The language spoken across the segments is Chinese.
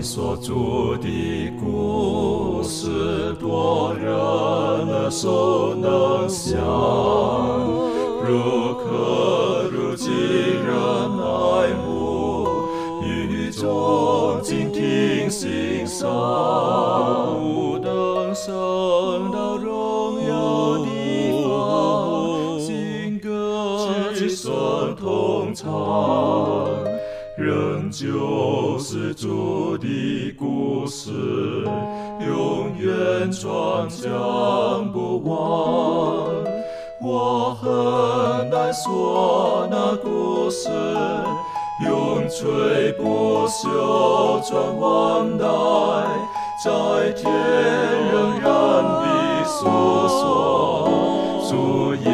所著的故事，多人耳熟能详，如可如今人爱慕，与众静听欣赏，远传讲不忘。我很难说那故事，永垂不朽传万代，在天仍然的诉说主耶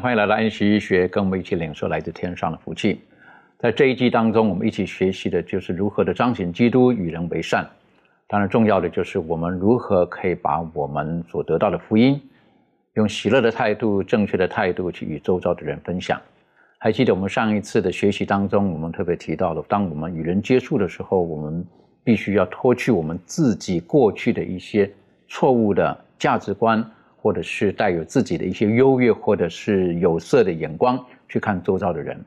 欢迎来到安息医学，跟我们一起领受来自天上的福气。在这一季当中，我们一起学习的就是如何的彰显基督与人为善。当然，重要的就是我们如何可以把我们所得到的福音，用喜乐的态度、正确的态度去与周遭的人分享。还记得我们上一次的学习当中，我们特别提到了，当我们与人接触的时候，我们必须要脱去我们自己过去的一些错误的价值观，或者是带有自己的一些优越或者是有色的眼光去看周遭的人。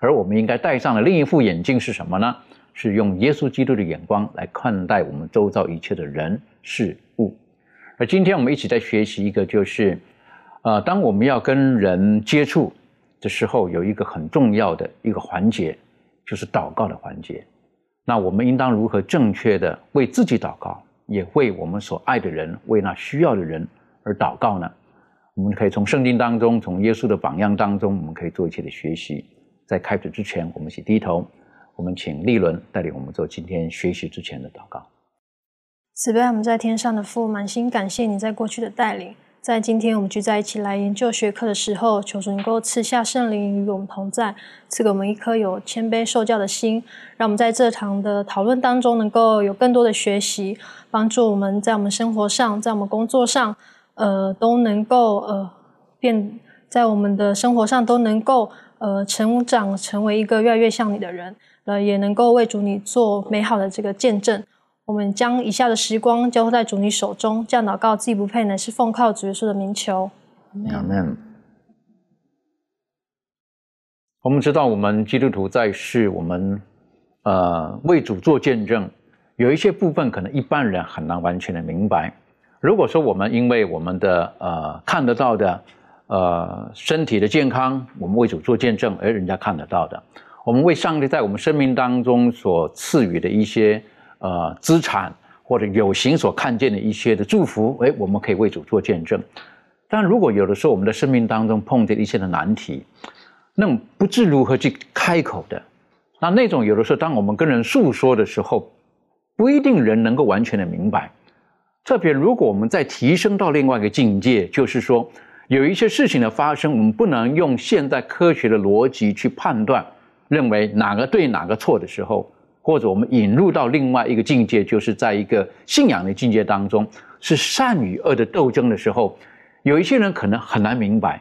而我们应该戴上的另一副眼镜是什么呢？是用耶稣基督的眼光来看待我们周遭一切的人事物。而今天我们一起在学习一个，就是呃，当我们要跟人接触的时候，有一个很重要的一个环节，就是祷告的环节。那我们应当如何正确的为自己祷告，也为我们所爱的人、为那需要的人而祷告呢？我们可以从圣经当中，从耶稣的榜样当中，我们可以做一些的学习。在开始之前，我们一起低头，我们请立伦带领我们做今天学习之前的祷告。慈悲我们在天上的父，满心感谢你在过去的带领。在今天我们聚在一起来研究学科的时候，求主能够赐下圣灵与我们同在，赐给我们一颗有谦卑受教的心，让我们在这堂的讨论当中能够有更多的学习，帮助我们在我们生活上，在我们工作上，呃，都能够呃变，在我们的生活上都能够呃成长，成为一个越来越像你的人，呃，也能够为主你做美好的这个见证。我们将以下的时光交托在主你手中，这样祷告自己不配，乃是奉靠主耶稣的名求。阿门。我们知道，我们基督徒在世，我们呃为主做见证，有一些部分可能一般人很难完全的明白。如果说我们因为我们的呃看得到的呃身体的健康，我们为主做见证，而人家看得到的，我们为上帝在我们生命当中所赐予的一些呃资产或者有形所看见的一些的祝福，哎，我们可以为主做见证。但如果有的时候我们的生命当中碰见一些的难题，那种不知如何去开口的，那那种有的时候当我们跟人诉说的时候，不一定人能够完全的明白。特别如果我们再提升到另外一个境界，就是说有一些事情的发生，我们不能用现代科学的逻辑去判断，认为哪个对哪个错的时候，或者我们引入到另外一个境界，就是在一个信仰的境界当中，是善与恶的斗争的时候，有一些人可能很难明白。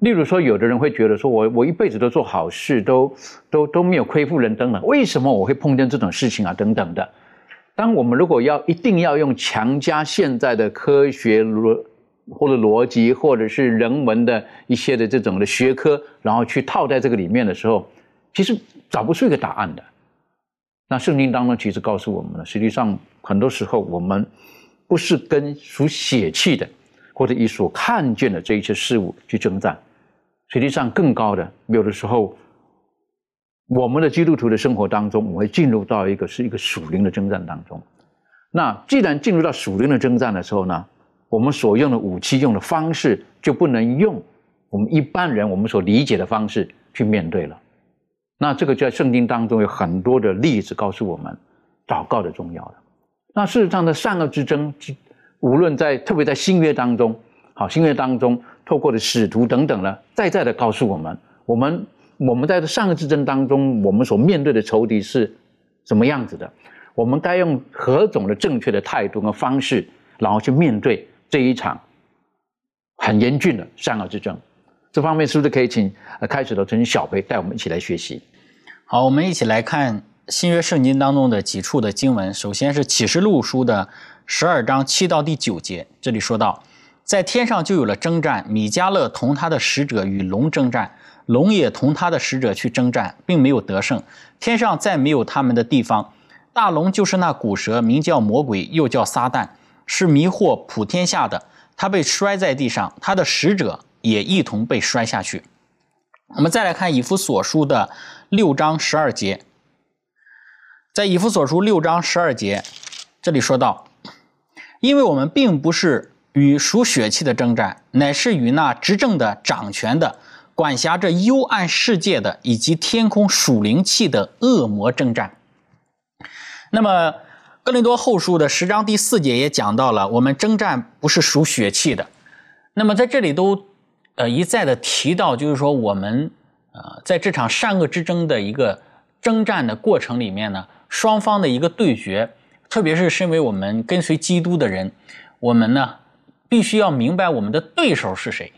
例如说，有的人会觉得说，我我一辈子都做好事，都都都没有亏负人等等，为什么我会碰见这种事情啊？等等的。当我们如果要一定要用强加现在的科学逻或者逻辑，或者是人文的一些的这种的学科，然后去套在这个里面的时候，其实找不出一个答案的。那圣经当中其实告诉我们了，实际上很多时候我们不是跟属血气的，或者以所看见的这一切事物去征战。实际上更高的，有的时候，我们的基督徒的生活当中，我们会进入到一个是一个属灵的征战当中。那既然进入到属灵的征战的时候呢，我们所用的武器、用的方式，就不能用我们一般人我们所理解的方式去面对了。那这个在圣经当中有很多的例子告诉我们，祷告的重要的。那事实上的善恶之争，无论在特别在新约当中，好新约当中。透过的使徒等等呢，再再的告诉我们，我们我们在上个之争当中，我们所面对的仇敌是什么样子的？我们该用何种的正确的态度和方式，然后去面对这一场很严峻的善恶之争。这方面是不是可以请开始的陈小培带我们一起来学习？好，我们一起来看新约圣经当中的几处的经文。首先是启示录书的十二章七到第九节，这里说到，在天上就有了征战，米迦勒同他的使者与龙征战，龙也同他的使者去征战，并没有得胜。天上再没有他们的地方。大龙就是那古蛇，名叫魔鬼，又叫撒旦，是迷惑普天下的。他被摔在地上，他的使者也一同被摔下去。我们再来看以弗所书的六章十二节，在以弗所书六章十二节，这里说到，因为我们并不是与属血气的征战，乃是与那执政的、掌权的、管辖着幽暗世界的，以及天空属灵气的恶魔征战。那么，哥林多后书的十章第四节也讲到了，我们征战不是属血气的。那么在这里都，呃一再的提到，就是说我们，呃在这场善恶之争的一个征战的过程里面呢。双方的一个对决，特别是身为我们跟随基督的人，我们呢必须要明白我们的对手是谁，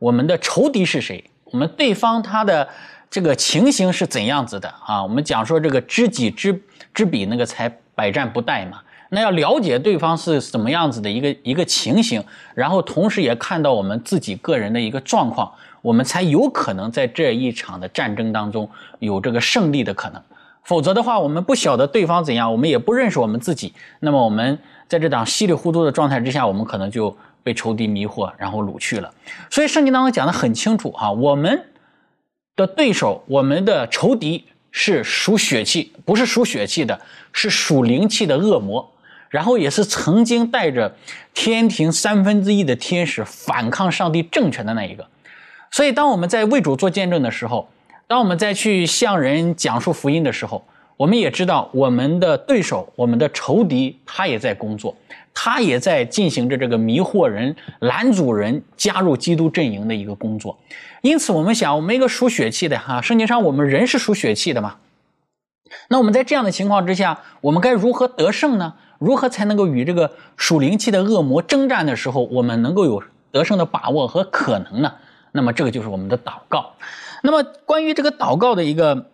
我们的仇敌是谁，我们对方他的这个情形是怎样子的啊？我们讲说这个知己知知彼，那个才百战不殆嘛。那要了解对方是什么样子的一个一个情形，然后同时也看到我们自己个人的一个状况，我们才有可能在这一场的战争当中有这个胜利的可能。否则的话，我们不晓得对方怎样，我们也不认识我们自己。那么我们在这档稀里糊涂的状态之下，我们可能就被仇敌迷惑，然后掳去了。所以圣经当中讲的很清楚啊，我们的对手，我们的仇敌是属血气，不是属血气的，是属灵气的恶魔。然后也是曾经带着天庭三分之一的天使反抗上帝政权的那一个。所以当我们在为主做见证的时候，当我们再去向人讲述福音的时候，我们也知道我们的对手、我们的仇敌，他也在工作，他也在进行着这个迷惑人、拦阻人加入基督阵营的一个工作。因此，我们想，我们一个属血气的哈，圣经上我们人是属血气的嘛？那我们在这样的情况之下，我们该如何得胜呢？如何才能够与这个属灵气的恶魔征战的时候，我们能够有得胜的把握和可能呢？那么，这个就是我们的祷告。那么，关于这个祷告的一个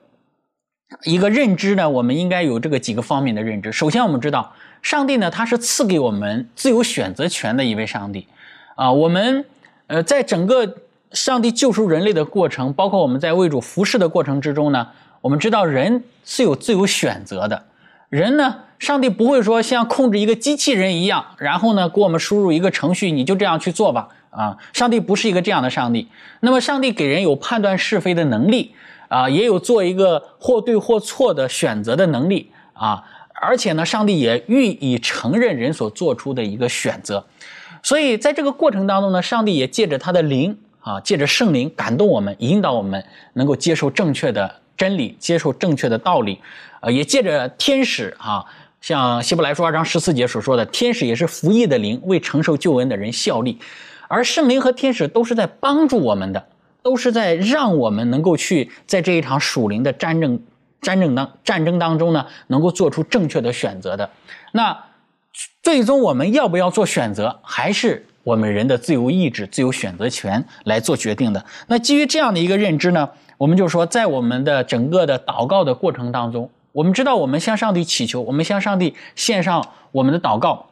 一个认知呢，我们应该有这个几个方面的认知。首先，我们知道上帝呢，他是赐给我们自由选择权的一位上帝啊。我们呃，在整个上帝救赎人类的过程，包括我们在为主服侍的过程之中呢，我们知道人是有自由选择的。人呢，上帝不会说像控制一个机器人一样，然后呢，给我们输入一个程序，你就这样去做吧。啊，上帝不是一个这样的上帝。那么，上帝给人有判断是非的能力啊，也有做一个或对或错的选择的能力啊。而且呢，上帝也予以承认人所做出的一个选择。所以，在这个过程当中呢，上帝也借着他的灵啊，借着圣灵感动我们，引导我们能够接受正确的真理，接受正确的道理。呃，也借着天使啊，像希伯来书二章十四节所说的，天使也是服役的灵，为承受救恩的人效力。而圣灵和天使都是在帮助我们的，都是在让我们能够去在这一场属灵的战争、战争当战争当中呢，能够做出正确的选择的。那最终我们要不要做选择，还是我们人的自由意志、自由选择权来做决定的。那基于这样的一个认知呢，我们就说，在我们的整个的祷告的过程当中，我们知道我们向上帝祈求，我们向上帝献上我们的祷告。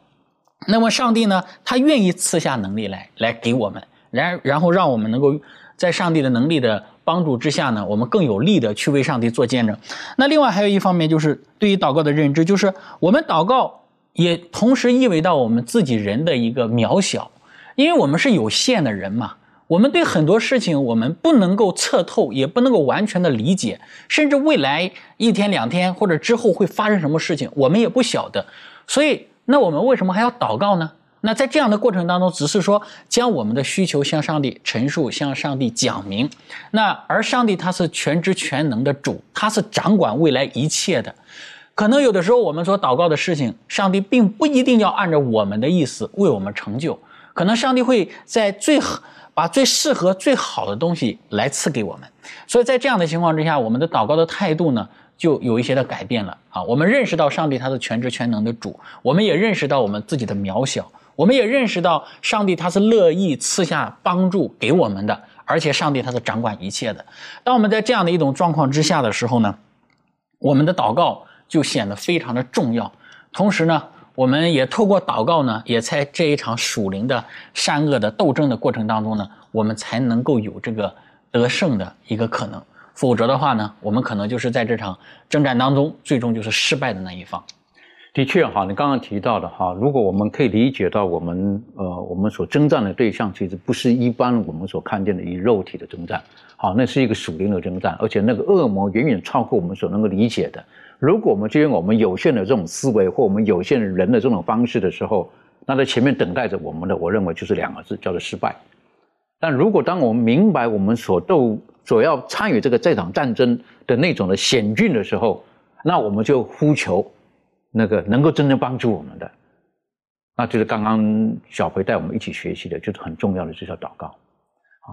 那么上帝呢？他愿意赐下能力来，来给我们，然然后让我们能够在上帝的能力的帮助之下呢，我们更有力的去为上帝做见证。那另外还有一方面就是对于祷告的认知，就是我们祷告也同时意味到我们自己人的一个渺小，因为我们是有限的人嘛，我们对很多事情我们不能够测透，也不能够完全的理解，甚至未来一天两天或者之后会发生什么事情，我们也不晓得，所以。那我们为什么还要祷告呢？那在这样的过程当中，只是说将我们的需求向上帝陈述，向上帝讲明。那而上帝他是全知全能的主，他是掌管未来一切的。可能有的时候我们所祷告的事情，上帝并不一定要按照我们的意思为我们成就。可能上帝会在最把最适合、最好的东西来赐给我们。所以在这样的情况之下，我们的祷告的态度呢？就有一些的改变了啊！我们认识到上帝他是全知全能的主，我们也认识到我们自己的渺小，我们也认识到上帝他是乐意赐下帮助给我们的，而且上帝他是掌管一切的。当我们在这样的一种状况之下的时候呢，我们的祷告就显得非常的重要。同时呢，我们也透过祷告呢，也在这一场属灵的善恶的斗争的过程当中呢，我们才能够有这个得胜的一个可能。否则的话呢，我们可能就是在这场征战当中，最终就是失败的那一方。的确哈，你刚刚提到的哈，如果我们可以理解到我们呃，我们所征战的对象其实不是一般我们所看见的以肉体的征战，好，那是一个属灵的征战，而且那个恶魔远远超过我们所能够理解的。如果我们就用我们有限的这种思维或我们有限的人的这种方式的时候，那在前面等待着我们的，我认为就是两个字，叫做失败。但如果当我们明白我们所斗、所要参与这个这场战争的那种的险峻的时候，那我们就呼求。那个能够真正帮助我们的，那就是刚刚小培带我们一起学习的，就是很重要的，就叫祷告。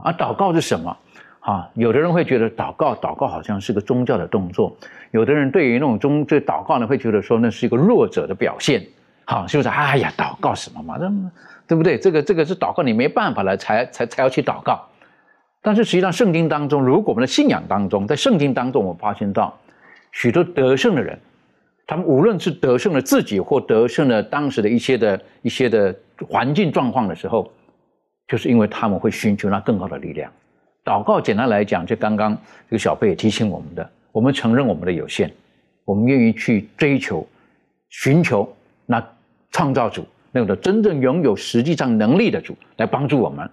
啊，祷告是什么？啊，有的人会觉得祷告，祷告好像是个宗教的动作；有的人对于那种宗这祷告呢，会觉得说那是一个弱者的表现。好，是不是？哎呀，祷告什么嘛？那对不对？这个这个是祷告，你没办法了才才才要去祷告。但是实际上，圣经当中，如果我们的信仰当中，在圣经当中，我发现到许多得胜的人。他们无论是得胜了自己，或得胜了当时的一些的一些的环境状况的时候，就是因为他们会寻求那更高的力量。祷告简单来讲，就刚刚这个小贝也提醒我们的：我们承认我们的有限，我们愿意去追求、寻求那创造主那个真正拥有实际上能力的主来帮助我们，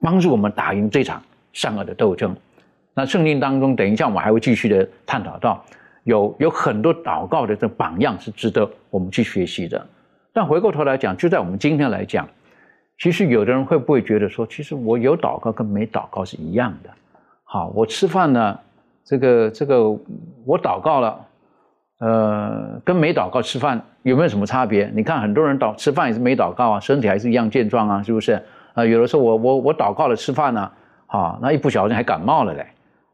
帮助我们打赢这场善恶的斗争。那圣经当中，等一下我们还会继续的探讨到。有有很多祷告的这榜样是值得我们去学习的，但回过头来讲，就在我们今天来讲，其实有的人会不会觉得说，其实我有祷告跟没祷告是一样的？好，我吃饭呢，这个这个我祷告了，呃，跟没祷告吃饭有没有什么差别？你看很多人祷吃饭也是没祷告啊，身体还是一样健壮啊，是不是？啊，有的时候我我我祷告了吃饭呢，好，那一不小心还感冒了嘞。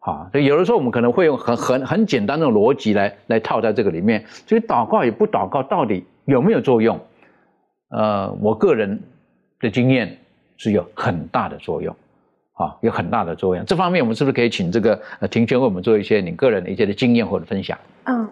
啊，所以有的时候我们可能会用很很很简单的逻辑来来套在这个里面，所以祷告与不祷告到底有没有作用？呃，我个人的经验是有很大的作用，啊，有很大的作用。这方面我们是不是可以请这个呃庭轩为我们做一些你个人的一些的经验或者分享？嗯。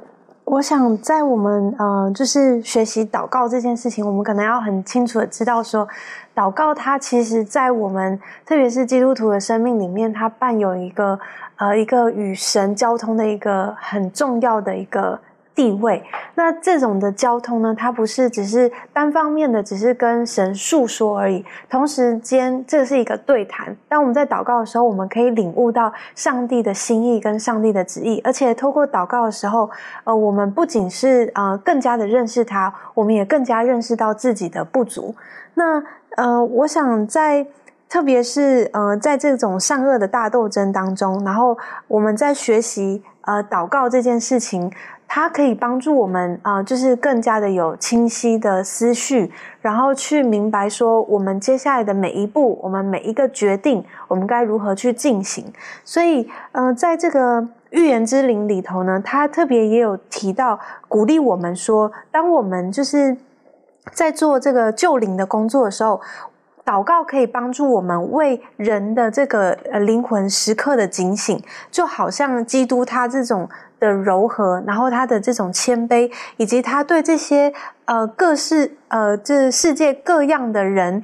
我想在我们呃，就是学习祷告这件事情，我们可能要很清楚的知道说，祷告它其实，在我们特别是基督徒的生命里面，它伴有一个呃一个与神交通的一个很重要的一个。地位，那这种的交通呢？它不是只是单方面的，只是跟神诉说而已。同时间，这是一个对谈。当我们在祷告的时候，我们可以领悟到上帝的心意跟上帝的旨意，而且透过祷告的时候，呃，我们不仅是呃更加的认识他，我们也更加认识到自己的不足。那呃，我想在特别是呃在这种善恶的大斗争当中，然后我们在学习呃祷告这件事情。它可以帮助我们啊，就是更加的有清晰的思绪，然后去明白说我们接下来的每一步，我们每一个决定，我们该如何去进行。所以，呃，在这个预言之灵里头呢，他特别也有提到鼓励我们说，当我们就是在做这个救灵的工作的时候，祷告可以帮助我们为人的这个呃灵魂时刻的警醒，就好像基督他这种。的柔和，然后他的这种谦卑，以及他对这些呃各式呃这世界各样的人。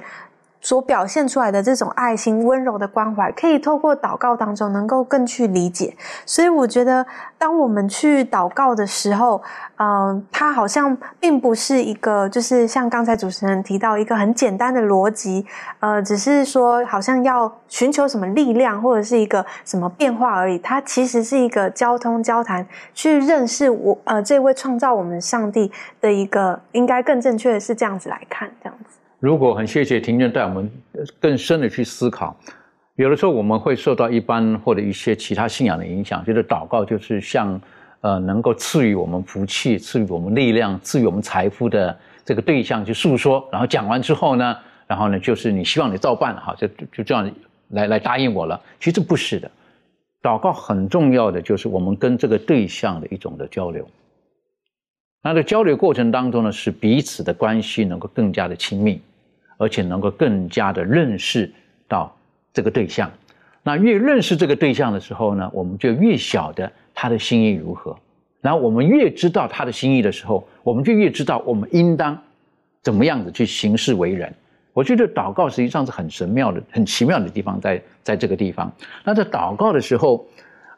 所表现出来的这种爱心、温柔的关怀，可以透过祷告当中能够更去理解。所以我觉得，当我们去祷告的时候，嗯，它好像并不是一个，就是像刚才主持人提到一个很简单的逻辑，呃，只是说好像要寻求什么力量或者是一个什么变化而已。它其实是一个交通交谈，去认识我呃这位创造我们上帝的一个，应该更正确的是这样子来看，这样子。如果很谢谢庭院带我们更深的去思考，有的时候我们会受到一般或者一些其他信仰的影响，觉得祷告就是像呃能够赐予我们福气、赐予我们力量、赐予我们财富的这个对象去诉说，然后讲完之后呢，然后呢就是你希望你照办哈，就就这样来来答应我了。其实不是的，祷告很重要的就是我们跟这个对象的一种的交流。那在交流过程当中呢，使彼此的关系能够更加的亲密，而且能够更加的认识到这个对象。那越认识这个对象的时候呢，我们就越晓得他的心意如何。然后我们越知道他的心意的时候，我们就越知道我们应当怎么样子去行事为人。我觉得祷告实际上是很神妙的、很奇妙的地方，在在这个地方。那在祷告的时候，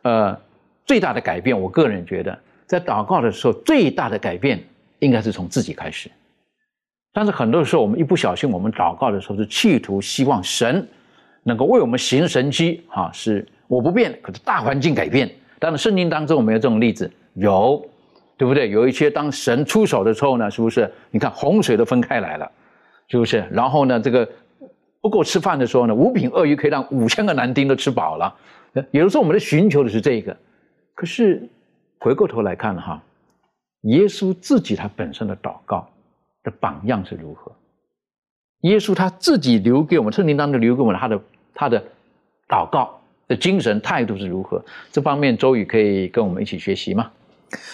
呃，最大的改变，我个人觉得，在祷告的时候，最大的改变应该是从自己开始。但是很多时候，我们一不小心，我们祷告的时候是企图希望神。能够为我们行神迹，哈，是我不变，可是大环境改变。当然，圣经当中我们有这种例子？有，对不对？有一些当神出手的时候呢，是不是？你看洪水都分开来了，是不是？然后呢，这个不够吃饭的时候呢，五品鳄鱼可以让五千个男丁都吃饱了。有的时候我们在寻求的是这个，可是回过头来看哈，耶稣自己他本身的祷告的榜样是如何？耶稣他自己留给我们圣经当中留给我们他的他的祷告的精神态度是如何？这方面周宇可以跟我们一起学习吗？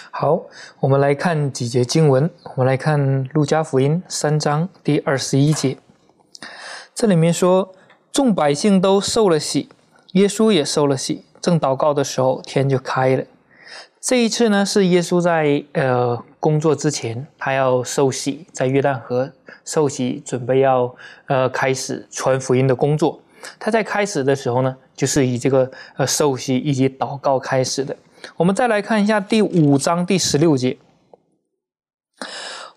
好，我们来看几节经文。我们来看路加福音三章第二十一节，这里面说众百姓都受了喜，耶稣也受了喜。正祷告的时候，天就开了。这一次呢，是耶稣在呃工作之前，他要受洗，在约旦河。受洗，准备要呃开始传福音的工作。他在开始的时候呢，就是以这个呃受洗以及祷告开始的。我们再来看一下第五章第十六节。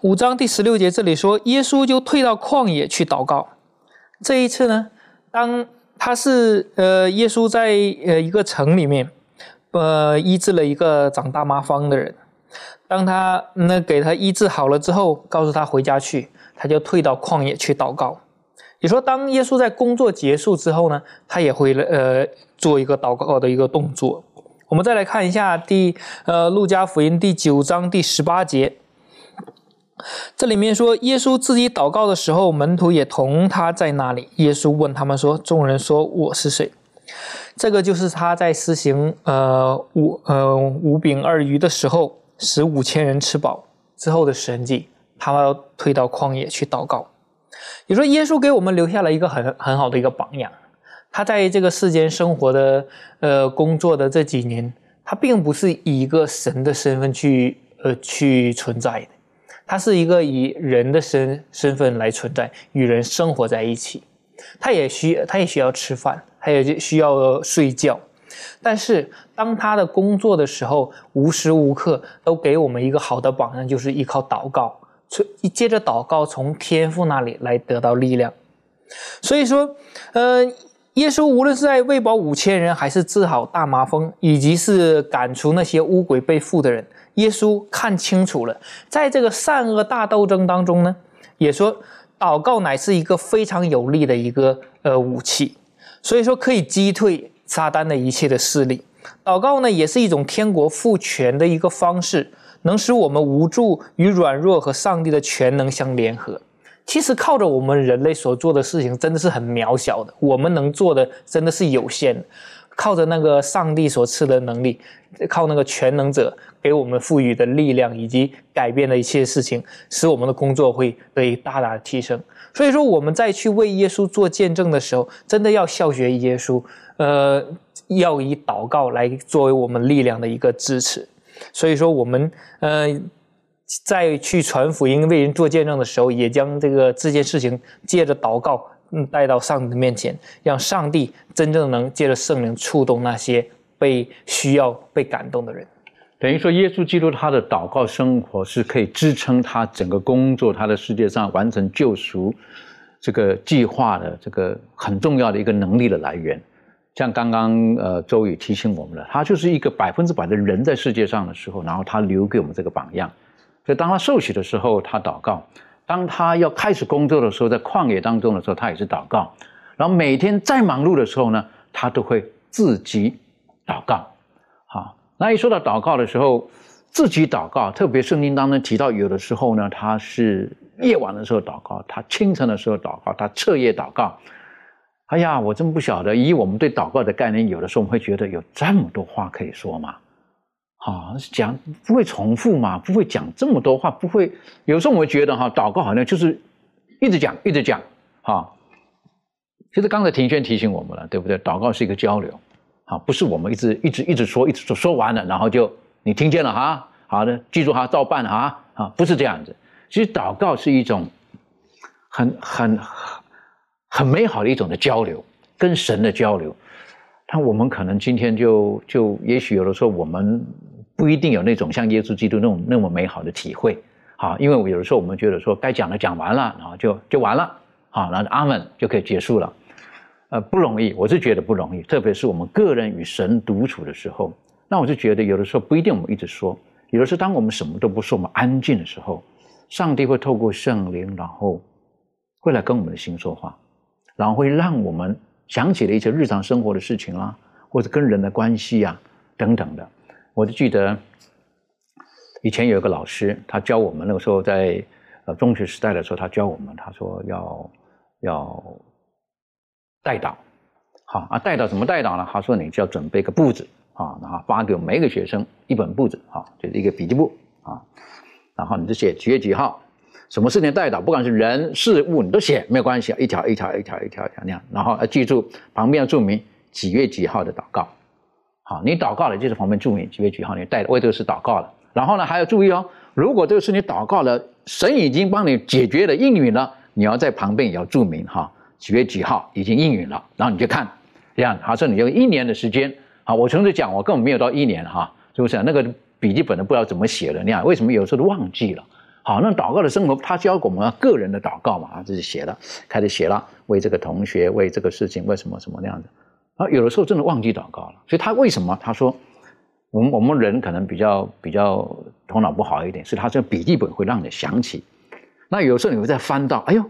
五章第十六节这里说，耶稣就退到旷野去祷告。这一次呢，当他是呃耶稣在呃一个城里面，呃医治了一个长大麻风的人。当他那给他医治好了之后，告诉他回家去。他就退到旷野去祷告。你说，当耶稣在工作结束之后呢，他也会呃做一个祷告的一个动作。我们再来看一下第呃路加福音第九章第十八节，这里面说耶稣自己祷告的时候，门徒也同他在那里。耶稣问他们说：“众人说我是谁？”这个就是他在施行呃五呃五饼二鱼的时候，使五千人吃饱之后的神迹。他要退到旷野去祷告。你说耶稣给我们留下了一个很很好的一个榜样。他在这个世间生活的呃工作的这几年，他并不是以一个神的身份去呃去存在的，他是一个以人的身身份来存在，与人生活在一起。他也需他也需要吃饭，他也需要睡觉。但是当他的工作的时候，无时无刻都给我们一个好的榜样，就是依靠祷告。一接着祷告，从天父那里来得到力量。所以说，呃，耶稣无论是在喂饱五千人，还是治好大麻风，以及是赶出那些乌鬼被附的人，耶稣看清楚了，在这个善恶大斗争当中呢，也说祷告乃是一个非常有力的一个呃武器。所以说，可以击退撒旦的一切的势力。祷告呢，也是一种天国赋权的一个方式。能使我们无助与软弱和上帝的全能相联合。其实靠着我们人类所做的事情，真的是很渺小的。我们能做的真的是有限的。靠着那个上帝所赐的能力，靠那个全能者给我们赋予的力量，以及改变的一切事情，使我们的工作会得以大大的提升。所以说，我们在去为耶稣做见证的时候，真的要效学耶稣，呃，要以祷告来作为我们力量的一个支持。所以说，我们呃，在去传福音、为人做见证的时候，也将这个这件事情借着祷告，嗯，带到上帝的面前，让上帝真正能借着圣灵触动那些被需要、被感动的人。等于说，耶稣基督他的祷告生活是可以支撑他整个工作、他的世界上完成救赎这个计划的这个很重要的一个能力的来源。像刚刚呃周宇提醒我们的，他就是一个百分之百的人在世界上的时候，然后他留给我们这个榜样。所以当他受洗的时候，他祷告；当他要开始工作的时候，在旷野当中的时候，他也是祷告。然后每天再忙碌的时候呢，他都会自己祷告。那一说到祷告的时候，自己祷告，特别圣经当中提到，有的时候呢，他是夜晚的时候祷告，他清晨的时候祷告，他彻夜祷告。哎呀，我真不晓得，以我们对祷告的概念，有的时候我们会觉得有这么多话可以说吗？好，讲不会重复吗？不会讲这么多话？不会？有时候我们觉得哈，祷告好像就是一直讲，一直讲，哈。其实刚才庭轩提醒我们了，对不对？祷告是一个交流，啊，不是我们一直一直一直说，一直说说完了，然后就你听见了哈，好的，记住哈，照办哈，啊，不是这样子。其实祷告是一种很很很美好的一种的交流，跟神的交流。但我们可能今天就就也许有的时候我们不一定有那种像耶稣基督那种那么美好的体会，好，因为有的时候我们觉得说该讲的讲完了，然后就就完了，好，然后阿门就可以结束了。呃，不容易，我是觉得不容易，特别是我们个人与神独处的时候，那我就觉得有的时候不一定我们一直说，有的时候当我们什么都不说，我们安静的时候，上帝会透过圣灵，然后会来跟我们的心说话，然后会让我们想起了一些日常生活的事情啊，或者跟人的关系啊等等的。我就记得以前有一个老师，他教我们那个时候在呃中学时代的时候，他教我们，他说要要。代祷，好啊，代祷怎么代祷呢？他说你就要准备个簿子啊，然后发给每一个学生一本簿子啊，就是一个笔记簿啊，然后你就写几月几号，什么事情代祷，不管是人事物，你都写没有关系，一条一条一条一条一条那样，然后要记住旁边要注明几月几号的祷告，好，你祷告了就是旁边注明几月几号你带为这个事祷告了，然后呢还要注意哦，如果这个事你祷告了，神已经帮你解决了应允了，你要在旁边也要注明哈。几月几号已经应允了，然后你就看，这样，好，说你就一年的时间，好，我从这讲，我根本没有到一年哈，是不是？那个笔记本都不知道怎么写的，你看为什么有时候都忘记了？好，那祷告的生活，他教我们个人的祷告嘛，啊，这是写了，开始写了，为这个同学，为这个事情，为什么什么那样子？啊，有的时候真的忘记祷告了，所以他为什么？他说，我们我们人可能比较比较头脑不好一点，是他这笔记本会让你想起，那有时候你会再翻到，哎呦。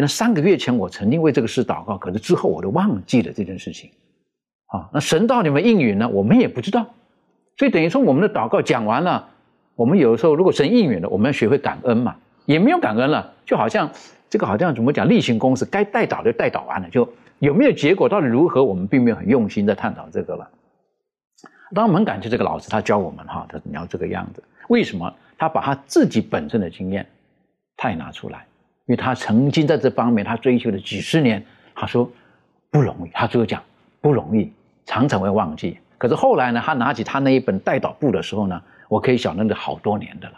那三个月前我曾经为这个事祷告，可是之后我都忘记了这件事情。啊，那神到底有没有应允呢？我们也不知道。所以等于说我们的祷告讲完了，我们有的时候如果神应允了，我们要学会感恩嘛。也没有感恩了，就好像这个好像怎么讲例行公事，该带祷的带祷完了，就有没有结果到底如何，我们并没有很用心在探讨这个了。当我们很感谢这个老师，他教我们哈，他你要这个样子。为什么？他把他自己本身的经验，他也拿出来。因为他曾经在这方面，他追求了几十年，他说不容易，他最后讲不容易，常常会忘记。可是后来呢，他拿起他那一本带导簿的时候呢，我可以想那个好多年的了，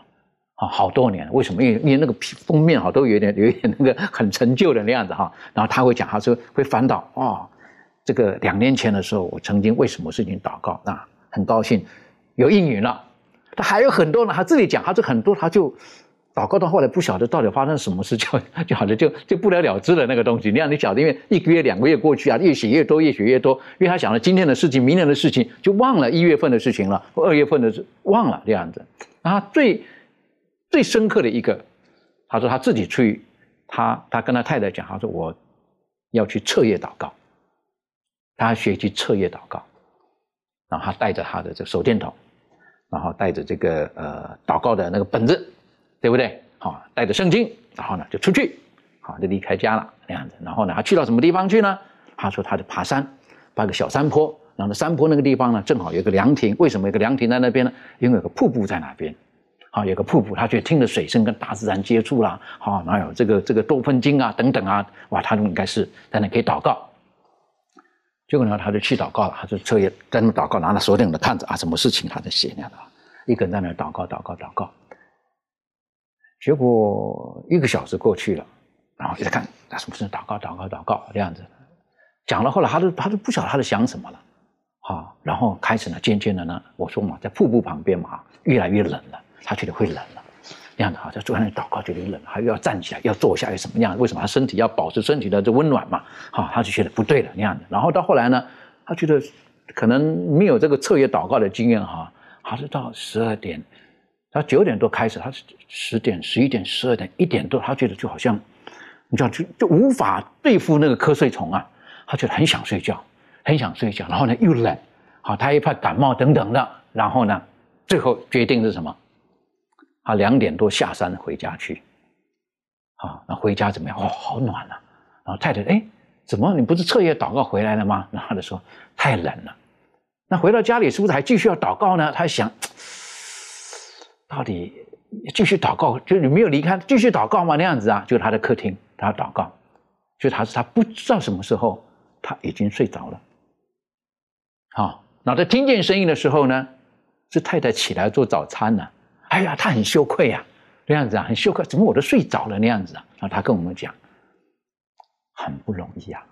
啊，好多年。为什么？因为因为那个封面哈都有点有一点那个很陈旧的那样子哈。然后他会讲，他说会翻到啊，这个两年前的时候，我曾经为什么事情祷告啊，很高兴有应允了。他还有很多呢，他自己讲，他这很多他就。祷告到后来不晓得到底发生什么事，就就好像就就不了了之的那个东西。你让你晓得，因为一个月、两个月过去啊，越写越多，越写越多。因为他想了今天的事情、明年的事情，就忘了一月份的事情了，二月份的事忘了这样子。他最最深刻的一个，他说他自己去，他他跟他太太讲，他说我要去彻夜祷告，他学习彻夜祷告，然后他带着他的这手电筒，然后带着这个呃祷告的那个本子。对不对？好，带着圣经，然后呢就出去，好就离开家了那样子。然后呢，他去到什么地方去呢？他说他就爬山，爬个小山坡。然后山坡那个地方呢，正好有个凉亭。为什么有个凉亭在那边呢？因为有个瀑布在那边。好，有个瀑布，他就听着水声跟大自然接触了。好，哪有这个这个多芬经啊等等啊？哇，他就应该是在那可以祷告。结果呢，他就去祷告了。他就彻夜在那祷告，拿着手电筒看着啊，什么事情他在写那样的，一个人在那祷告祷告祷告。结果一个小时过去了，然后一直看，他什么事祷告祷告祷告这样子，讲了后来他都他都不晓得他在想什么了，好，然后开始呢，渐渐的呢，我说嘛，在瀑布旁边嘛，越来越冷了，他觉得会冷了，这样子哈，在坐在那祷告觉得冷，还要站起来要坐下，要什么样？为什么他身体要保持身体的这温暖嘛？好，他就觉得不对了那样子，然后到后来呢，他觉得可能没有这个彻夜祷告的经验哈，还是到十二点。他九点多开始，他十点、十一点、十二点、一点多，他觉得就好像，你知道，就就无法对付那个瞌睡虫啊，他觉得很想睡觉，很想睡觉，然后呢又冷，好，他又怕感冒等等的，然后呢，最后决定是什么？他两点多下山回家去，啊，那回家怎么样？哦，好暖啊！然后太太，哎，怎么你不是彻夜祷告回来了吗？然后他就说太冷了。那回到家里是不是还继续要祷告呢？他想。到底继续祷告，就你没有离开，继续祷告吗？那样子啊，就他的客厅，他祷告。就他是他不知道什么时候他已经睡着了。好，那他听见声音的时候呢，是太太起来做早餐了。哎呀，他很羞愧呀，那样子啊，很羞愧，怎么我都睡着了那样子啊？然后他跟我们讲，很不容易啊，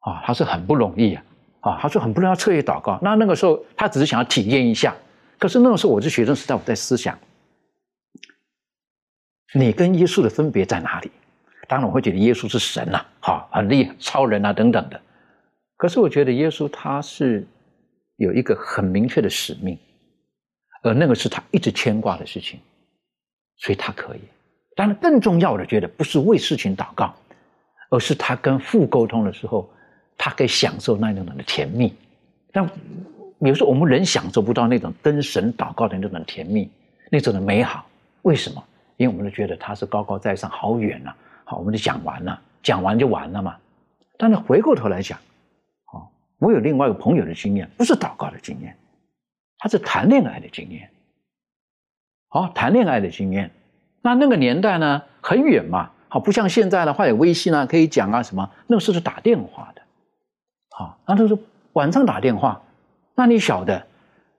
啊，他是很不容易啊，啊，他说很不容易要彻夜祷告。那那个时候他只是想要体验一下，可是那个时候我是学生时代，我在思想，你跟耶稣的分别在哪里？当然我会觉得耶稣是神呐，好，很厉害，超人啊等等的。可是我觉得耶稣他是有一个很明确的使命，而那个是他一直牵挂的事情，所以他可以。当然更重要的，觉得不是为事情祷告，而是他跟父沟通的时候，他可以享受那种的甜蜜。但有时候我们人享受不到那种跟神祷告的那种甜蜜，那种的美好。为什么？因为我们都觉得他是高高在上，好远呐。好，我们就讲完了，讲完就完了嘛。但是回过头来讲，哦，我有另外一个朋友的经验，不是祷告的经验，他是谈恋爱的经验。好，谈恋爱的经验，那那个年代呢，很远嘛，好，不像现在的话有微信啊，可以讲啊什么。那个时候是打电话的，好，那都是晚上打电话。那你晓得，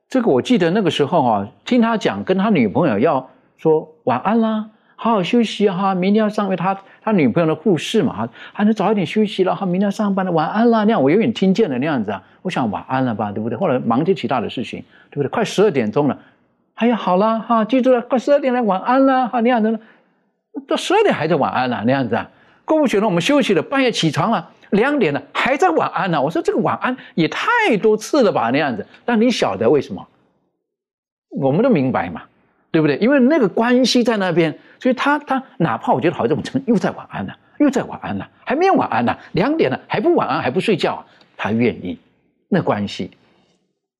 这个我记得那个时候啊，听他讲，跟他女朋友要。说晚安啦，好好休息哈，明天要上，他他女朋友的护士嘛，还能早一点休息了，哈，明天要上班了，晚安啦，那样我永远听见了那样子啊，我想晚安了吧，对不对？后来忙起其他的事情，对不对？快十二点钟了，哎呀，好了哈，记住了，快十二点了，晚安了，哈，那样子，到十二点还在晚安了，那样子啊，过不久呢，我们休息了，半夜起床了，两点了，还在晚安呢，我说这个晚安也太多次了吧，那样子，但你晓得为什么？我们都明白嘛。对不对？因为那个关系在那边，所以他他哪怕我觉得好像我怎么又在晚安了，又在晚安了，还没有晚安呢，两点了还不晚安还不睡觉，他愿意。那关系，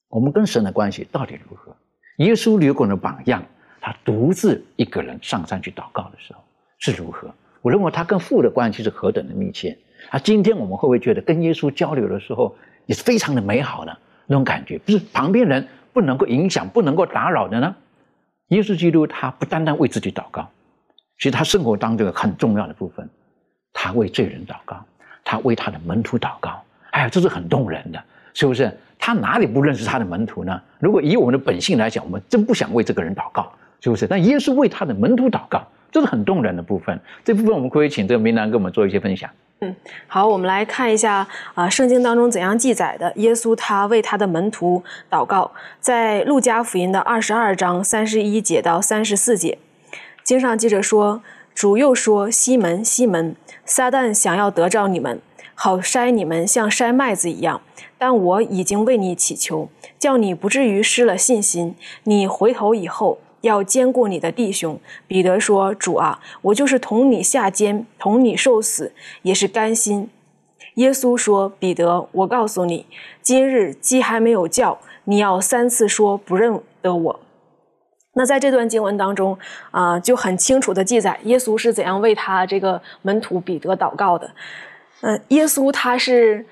我们跟神的关系到底如何？耶稣留给我们的榜样，他独自一个人上山去祷告的时候是如何？我认为他跟父的关系是何等的密切。啊，今天我们会不会觉得跟耶稣交流的时候也是非常的美好的那种感觉？不是旁边人不能够影响、不能够打扰的呢？耶稣基督他不单单为自己祷告，其实他生活当中很重要的部分，他为罪人祷告，他为他的门徒祷告。哎呀，这是很动人的，是不是？他哪里不认识他的门徒呢？如果以我们的本性来讲，我们真不想为这个人祷告，是不是？但耶稣为他的门徒祷告，这是很动人的部分。这部分我们可以请这个明兰跟我们做一些分享。嗯，好，我们来看一下啊，圣经当中怎样记载的？耶稣他为他的门徒祷告，在路加福音的二十二章三十一节到三十四节，经上记着说：“主又说，西门，西门，撒旦想要得着你们，好筛你们，像筛麦子一样。但我已经为你祈求，叫你不至于失了信心。你回头以后。”要兼顾你的弟兄，彼得说：“主啊，我就是同你下监，同你受死，也是甘心。”耶稣说：“彼得，我告诉你，今日鸡还没有叫，你要三次说不认得我。”那在这段经文当中啊，就很清楚的记载耶稣是怎样为他这个门徒彼得祷告的。嗯，耶稣他是，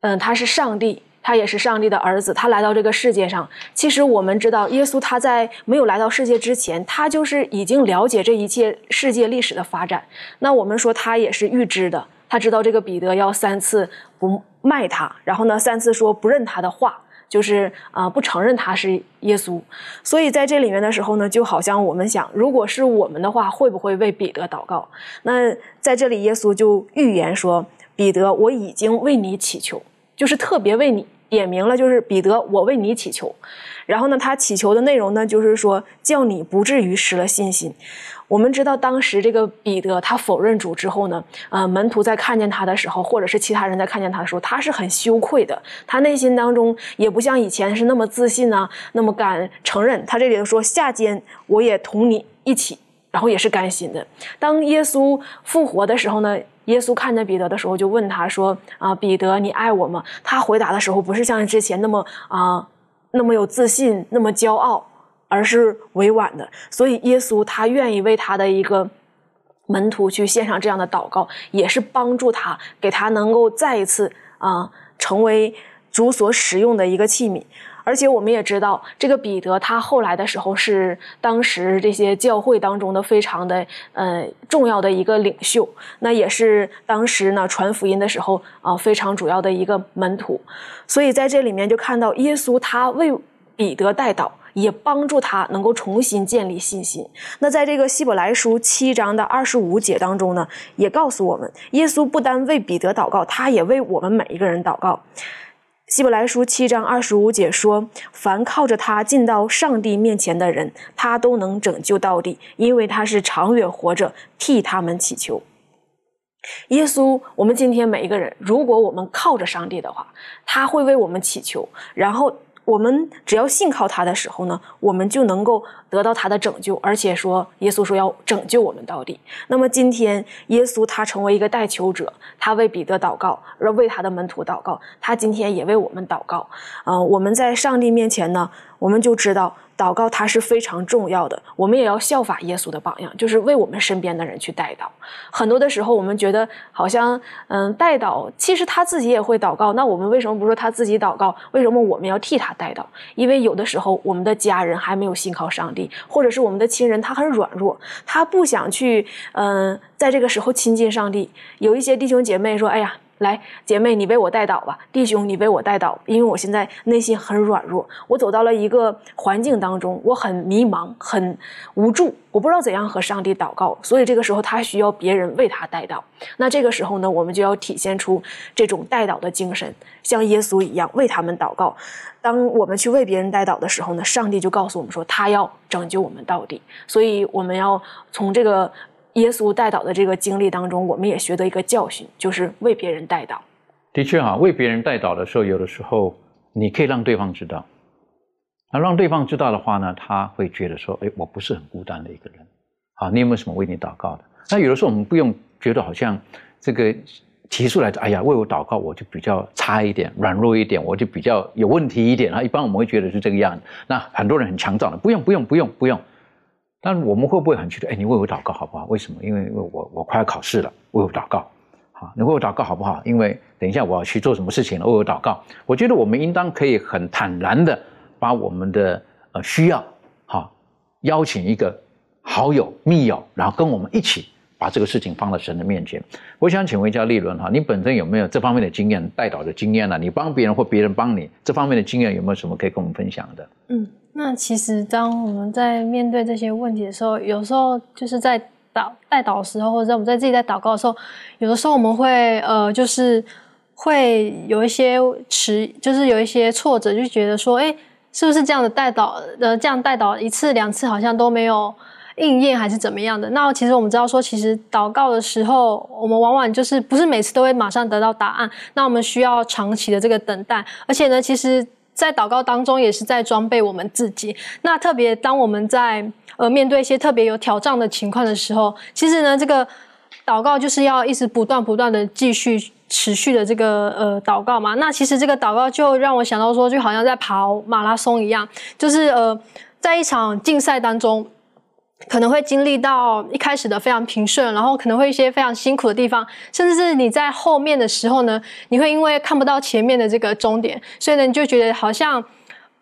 嗯，他是上帝。他也是上帝的儿子，他来到这个世界上。其实我们知道，耶稣他在没有来到世界之前，他就是已经了解这一切世界历史的发展。那我们说他也是预知的，他知道这个彼得要三次不卖他，然后呢三次说不认他的话，就是啊不承认他是耶稣。所以在这里面的时候呢，就好像我们想，如果是我们的话，会不会为彼得祷告？那在这里，耶稣就预言说：“彼得，我已经为你祈求，就是特别为你。”点明了就是彼得，我为你祈求。然后呢，他祈求的内容呢，就是说叫你不至于失了信心。我们知道当时这个彼得他否认主之后呢，呃，门徒在看见他的时候，或者是其他人在看见他的时候，他是很羞愧的。他内心当中也不像以前是那么自信啊，那么敢承认。他这里说下监我也同你一起，然后也是甘心的。当耶稣复活的时候呢？耶稣看见彼得的时候，就问他说：“啊，彼得，你爱我吗？”他回答的时候，不是像之前那么啊，那么有自信，那么骄傲，而是委婉的。所以，耶稣他愿意为他的一个门徒去献上这样的祷告，也是帮助他，给他能够再一次啊，成为主所使用的一个器皿。而且我们也知道，这个彼得他后来的时候是当时这些教会当中的非常的呃重要的一个领袖，那也是当时呢传福音的时候啊非常主要的一个门徒。所以在这里面就看到耶稣他为彼得代祷。也帮助他能够重新建立信心。那在这个希伯来书七章的二十五节当中呢，也告诉我们，耶稣不单为彼得祷告，他也为我们每一个人祷告。希伯来书七章二十五节说：“凡靠着他进到上帝面前的人，他都能拯救到底，因为他是长远活着，替他们祈求。”耶稣，我们今天每一个人，如果我们靠着上帝的话，他会为我们祈求，然后。我们只要信靠他的时候呢，我们就能够得到他的拯救，而且说耶稣说要拯救我们到底。那么今天耶稣他成为一个代求者，他为彼得祷告，而为他的门徒祷告，他今天也为我们祷告。嗯，我们在上帝面前呢，我们就知道。祷告它是非常重要的，我们也要效法耶稣的榜样，就是为我们身边的人去带祷。很多的时候，我们觉得好像，嗯，带祷其实他自己也会祷告，那我们为什么不说他自己祷告？为什么我们要替他带祷？因为有的时候我们的家人还没有信靠上帝，或者是我们的亲人他很软弱，他不想去，嗯，在这个时候亲近上帝。有一些弟兄姐妹说：“哎呀。”来，姐妹，你为我带祷吧；弟兄，你为我带祷，因为我现在内心很软弱，我走到了一个环境当中，我很迷茫，很无助，我不知道怎样和上帝祷告，所以这个时候他需要别人为他带祷。那这个时候呢，我们就要体现出这种带祷的精神，像耶稣一样为他们祷告。当我们去为别人带祷的时候呢，上帝就告诉我们说，他要拯救我们到底。所以我们要从这个。耶稣带祷的这个经历当中，我们也学得一个教训，就是为别人带祷。的确哈，为别人带祷的时候，有的时候你可以让对方知道，那让对方知道的话呢，他会觉得说：“哎，我不是很孤单的一个人。”啊，你有没有什么为你祷告的？那有的时候我们不用觉得好像这个提出来的，哎呀，为我祷告，我就比较差一点，软弱一点，我就比较有问题一点啊。一般我们会觉得是这个样子。那很多人很强壮的，不用，不用，不用，不用。但我们会不会很觉得，哎，你为我祷告好不好？为什么？因为我我快要考试了，为我祷告，好，你为我祷告好不好？因为等一下我要去做什么事情了，为我祷告。我觉得我们应当可以很坦然的把我们的呃需要，好，邀请一个好友、密友，然后跟我们一起把这个事情放到神的面前。我想请问一下立伦哈，你本身有没有这方面的经验、带导的经验呢？你帮别人或别人帮你这方面的经验有没有什么可以跟我们分享的？嗯。那其实，当我们在面对这些问题的时候，有时候就是在祷带祷的时候，或者我们在自己在祷告的时候，有的时候我们会呃，就是会有一些迟，就是有一些挫折，就觉得说，哎，是不是这样的带祷呃，这样带祷一次两次好像都没有应验，还是怎么样的？那其实我们知道说，其实祷告的时候，我们往往就是不是每次都会马上得到答案，那我们需要长期的这个等待，而且呢，其实。在祷告当中，也是在装备我们自己。那特别当我们在呃面对一些特别有挑战的情况的时候，其实呢，这个祷告就是要一直不断不断的继续持续的这个呃祷告嘛。那其实这个祷告就让我想到说，就好像在跑马拉松一样，就是呃在一场竞赛当中。可能会经历到一开始的非常平顺，然后可能会一些非常辛苦的地方，甚至是你在后面的时候呢，你会因为看不到前面的这个终点，所以呢，你就觉得好像。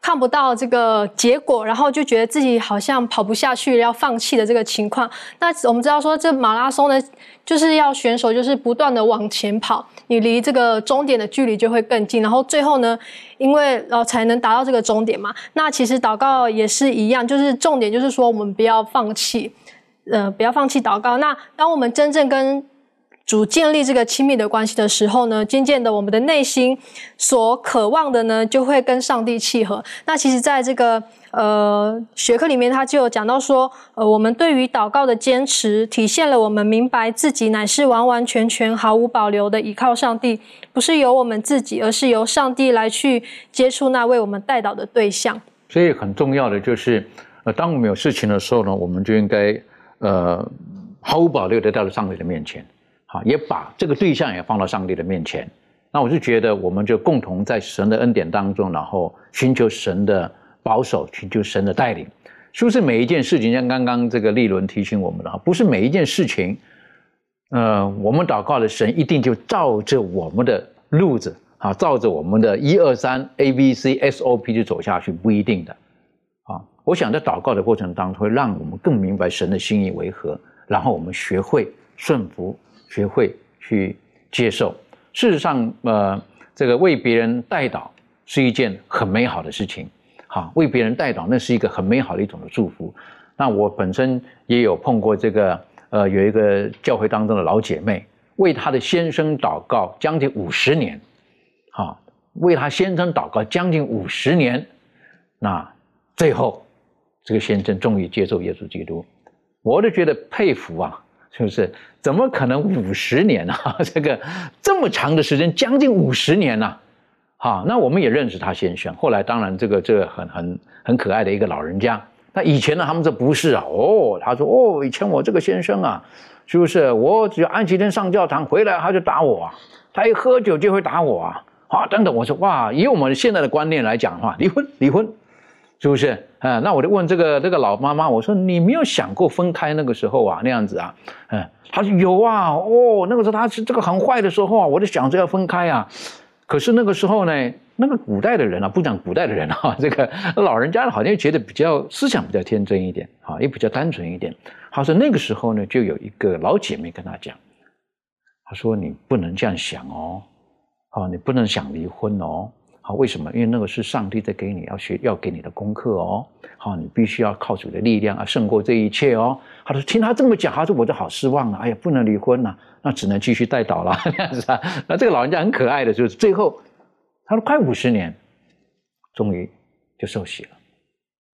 看不到这个结果，然后就觉得自己好像跑不下去，要放弃的这个情况。那我们知道说，这马拉松呢，就是要选手就是不断的往前跑，你离这个终点的距离就会更近。然后最后呢，因为呃才能达到这个终点嘛。那其实祷告也是一样，就是重点就是说我们不要放弃，呃，不要放弃祷告。那当我们真正跟主建立这个亲密的关系的时候呢，渐渐的，我们的内心所渴望的呢，就会跟上帝契合。那其实，在这个呃学科里面，他就有讲到说，呃，我们对于祷告的坚持，体现了我们明白自己乃是完完全全、毫无保留的依靠上帝，不是由我们自己，而是由上帝来去接触那为我们带导的对象。所以，很重要的就是，呃，当我们有事情的时候呢，我们就应该呃毫无保留的到了上帝的面前。也把这个对象也放到上帝的面前。那我就觉得，我们就共同在神的恩典当中，然后寻求神的保守，寻求神的带领。是不是每一件事情，像刚刚这个立伦提醒我们的哈，不是每一件事情，呃，我们祷告的神一定就照着我们的路子。啊，照着我们的一二三 A B C S O P 就走下去，不一定的。啊，我想在祷告的过程当中，会让我们更明白神的心意为何，然后我们学会顺服，学会去接受。事实上，呃，这个为别人代祷是一件很美好的事情。哈，为别人代祷，那是一个很美好的一种的祝福。那我本身也有碰过这个，呃，有一个教会当中的老姐妹，为她的先生祷告将近五十年。哈，为他先生祷告将近五十年，那最后这个先生终于接受耶稣基督，我都觉得佩服啊！是不是？怎么可能五十年啊？这个这么长的时间，将近五十年呐！好，那我们也认识他先生。后来当然，这个这个很很很可爱的一个老人家。那以前呢，他们说不是啊。哦，他说哦，以前我这个先生啊，是不是？我只要安息天上教堂回来，他就打我啊。他一喝酒就会打我啊。啊，等等，我说哇，以我们现在的观念来讲的话，离婚，离婚，是不是？啊，那我就问这个这个老妈妈，我说你没有想过分开那个时候啊，那样子啊？嗯，她说有啊，哦，那个时候他是这个很坏的时候啊，我就想着要分开啊。可是那个时候呢，那个古代的人啊，不讲古代的人啊，这个老人家好像觉得比较思想比较天真一点啊，也比较单纯一点。他说那个时候呢，就有一个老姐妹跟他讲，他说你不能这样想哦。哦，你不能想离婚哦。好，为什么？因为那个是上帝在给你要学要给你的功课哦。好，你必须要靠主的力量啊，胜过这一切哦。他说听他这么讲，他说我就好失望了。哎呀，不能离婚了，那只能继续带倒了。这样子啊。那这个老人家很可爱的，就是最后他说快五十年，终于就受洗了。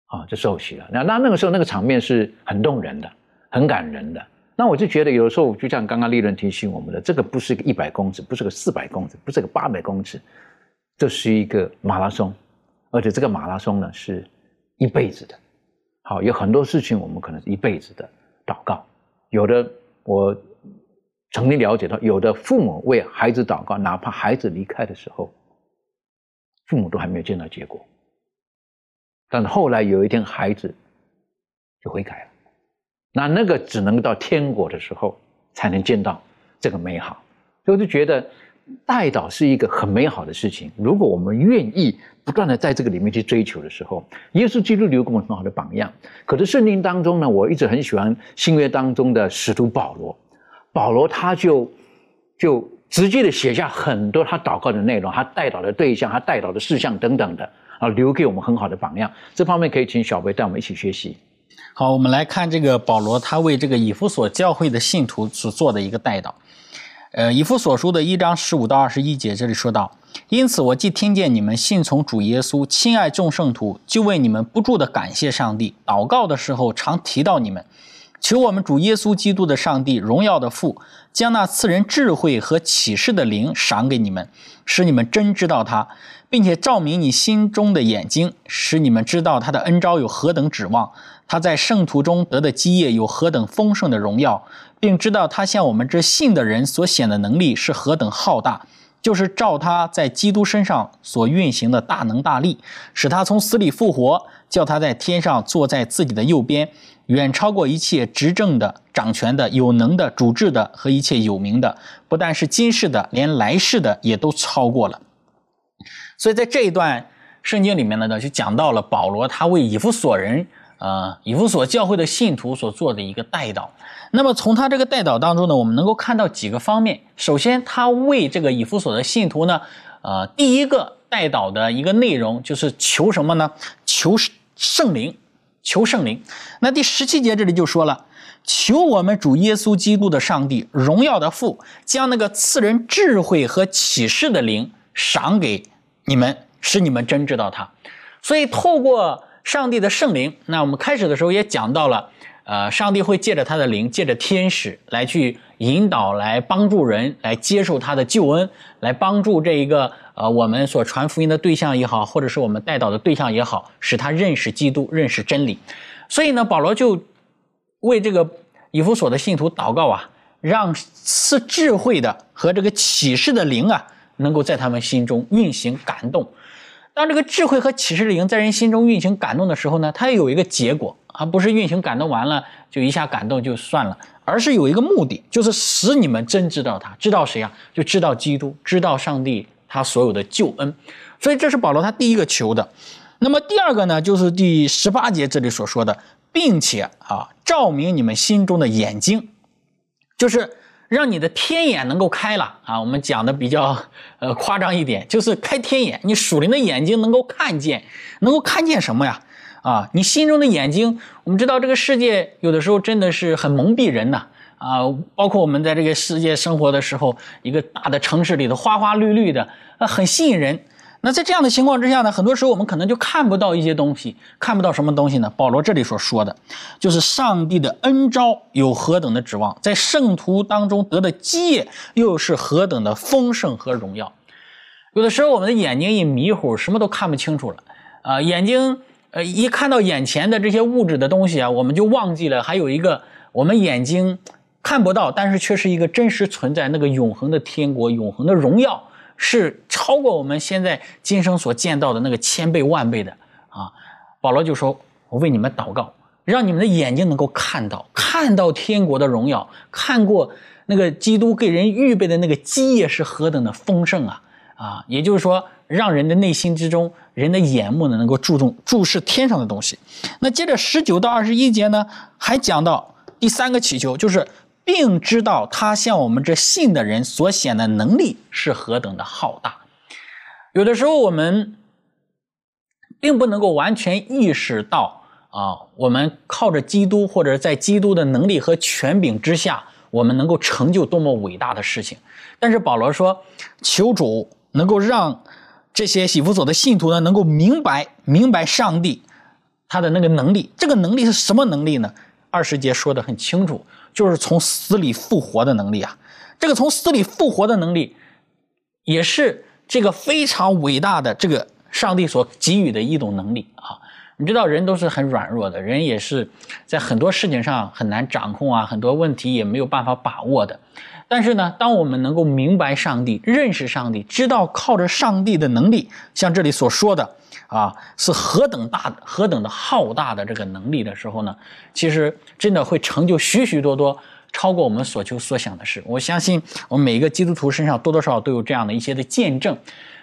啊，就受洗了。那那那个时候那个场面是很动人的，很感人的。那我就觉得，有的时候就像刚刚利润提醒我们的，这个不是个一百公尺，不是个四百公尺，不是个八百公尺，这是一个马拉松，而且这个马拉松呢是一辈子的。好，有很多事情我们可能是一辈子的祷告。有的我曾经了解到，有的父母为孩子祷告，哪怕孩子离开的时候，父母都还没有见到结果，但后来有一天孩子就悔改了。那那个只能到天国的时候才能见到这个美好，所以我就觉得代祷是一个很美好的事情。如果我们愿意不断的在这个里面去追求的时候，耶稣基督留给我们很好的榜样。可是圣经当中呢，我一直很喜欢新约当中的使徒保罗，保罗他就就直接的写下很多他祷告的内容，他代祷的对象，他代祷的事项等等的啊，留给我们很好的榜样。这方面可以请小贝带我们一起学习。好，我们来看这个保罗，他为这个以弗所教会的信徒所做的一个代祷。呃，以弗所书的一章十五到二十一节，这里说到：因此，我既听见你们信从主耶稣，亲爱众圣徒，就为你们不住的感谢上帝。祷告的时候，常提到你们，求我们主耶稣基督的上帝，荣耀的父，将那赐人智慧和启示的灵赏给你们，使你们真知道他，并且照明你心中的眼睛，使你们知道他的恩招有何等指望。他在圣徒中得的基业有何等丰盛的荣耀，并知道他向我们这信的人所显的能力是何等浩大，就是照他在基督身上所运行的大能大力，使他从死里复活，叫他在天上坐在自己的右边，远超过一切执政的、掌权的、有能的、主治的和一切有名的，不但是今世的，连来世的也都超过了。所以在这一段圣经里面呢，就讲到了保罗他为以弗所人。呃，以弗所教会的信徒所做的一个代祷。那么从他这个代祷当中呢，我们能够看到几个方面。首先，他为这个以弗所的信徒呢，呃，第一个代祷的一个内容就是求什么呢？求圣灵，求圣灵。那第十七节这里就说了，求我们主耶稣基督的上帝，荣耀的父，将那个赐人智慧和启示的灵赏给你们，使你们真知道他。所以透过。上帝的圣灵，那我们开始的时候也讲到了，呃，上帝会借着他的灵，借着天使来去引导，来帮助人，来接受他的救恩，来帮助这一个呃我们所传福音的对象也好，或者是我们带导的对象也好，使他认识基督，认识真理。所以呢，保罗就为这个以弗所的信徒祷告啊，让赐智慧的和这个启示的灵啊，能够在他们心中运行感动。当这个智慧和启示灵在人心中运行感动的时候呢，它有一个结果，而不是运行感动完了就一下感动就算了，而是有一个目的，就是使你们真知道他，知道谁啊？就知道基督，知道上帝他所有的救恩。所以这是保罗他第一个求的。那么第二个呢，就是第十八节这里所说的，并且啊，照明你们心中的眼睛，就是让你的天眼能够开了啊。我们讲的比较呃夸张一点，就是开天眼，你属灵的眼睛能够看见，能够看见什么呀？啊，你心中的眼睛，我们知道这个世界有的时候真的是很蒙蔽人呐。啊，包括我们在这个世界生活的时候，一个大的城市里头花花绿绿的，啊，很吸引人。那在这样的情况之下呢，很多时候我们可能就看不到一些东西，看不到什么东西呢？保罗这里所说的，就是上帝的恩招有何等的指望，在圣徒当中得的基业又是何等的丰盛和荣耀。有的时候我们的眼睛一迷糊，什么都看不清楚了啊，眼睛呃一看到眼前的这些物质的东西啊，我们就忘记了还有一个我们眼睛。看不到，但是却是一个真实存在，那个永恒的天国、永恒的荣耀，是超过我们现在今生所见到的那个千倍万倍的啊！保罗就说：“我为你们祷告，让你们的眼睛能够看到，看到天国的荣耀，看过那个基督给人预备的那个基业是何等的丰盛啊！啊，也就是说，让人的内心之中，人的眼目呢，能够注重注视天上的东西。那接着十九到二十一节呢，还讲到第三个祈求，就是。并知道他向我们这信的人所显的能力是何等的浩大。有的时候我们并不能够完全意识到啊，我们靠着基督或者在基督的能力和权柄之下，我们能够成就多么伟大的事情。但是保罗说，求主能够让这些喜福所的信徒呢，能够明白明白上帝他的那个能力。这个能力是什么能力呢？二十节说的很清楚。就是从死里复活的能力啊！这个从死里复活的能力，也是这个非常伟大的这个上帝所给予的一种能力啊！你知道，人都是很软弱的，人也是在很多事情上很难掌控啊，很多问题也没有办法把握的。但是呢，当我们能够明白上帝、认识上帝、知道靠着上帝的能力，像这里所说的。啊，是何等大、何等的浩大的这个能力的时候呢？其实真的会成就许许多多超过我们所求所想的事。我相信我们每一个基督徒身上多多少少都有这样的一些的见证。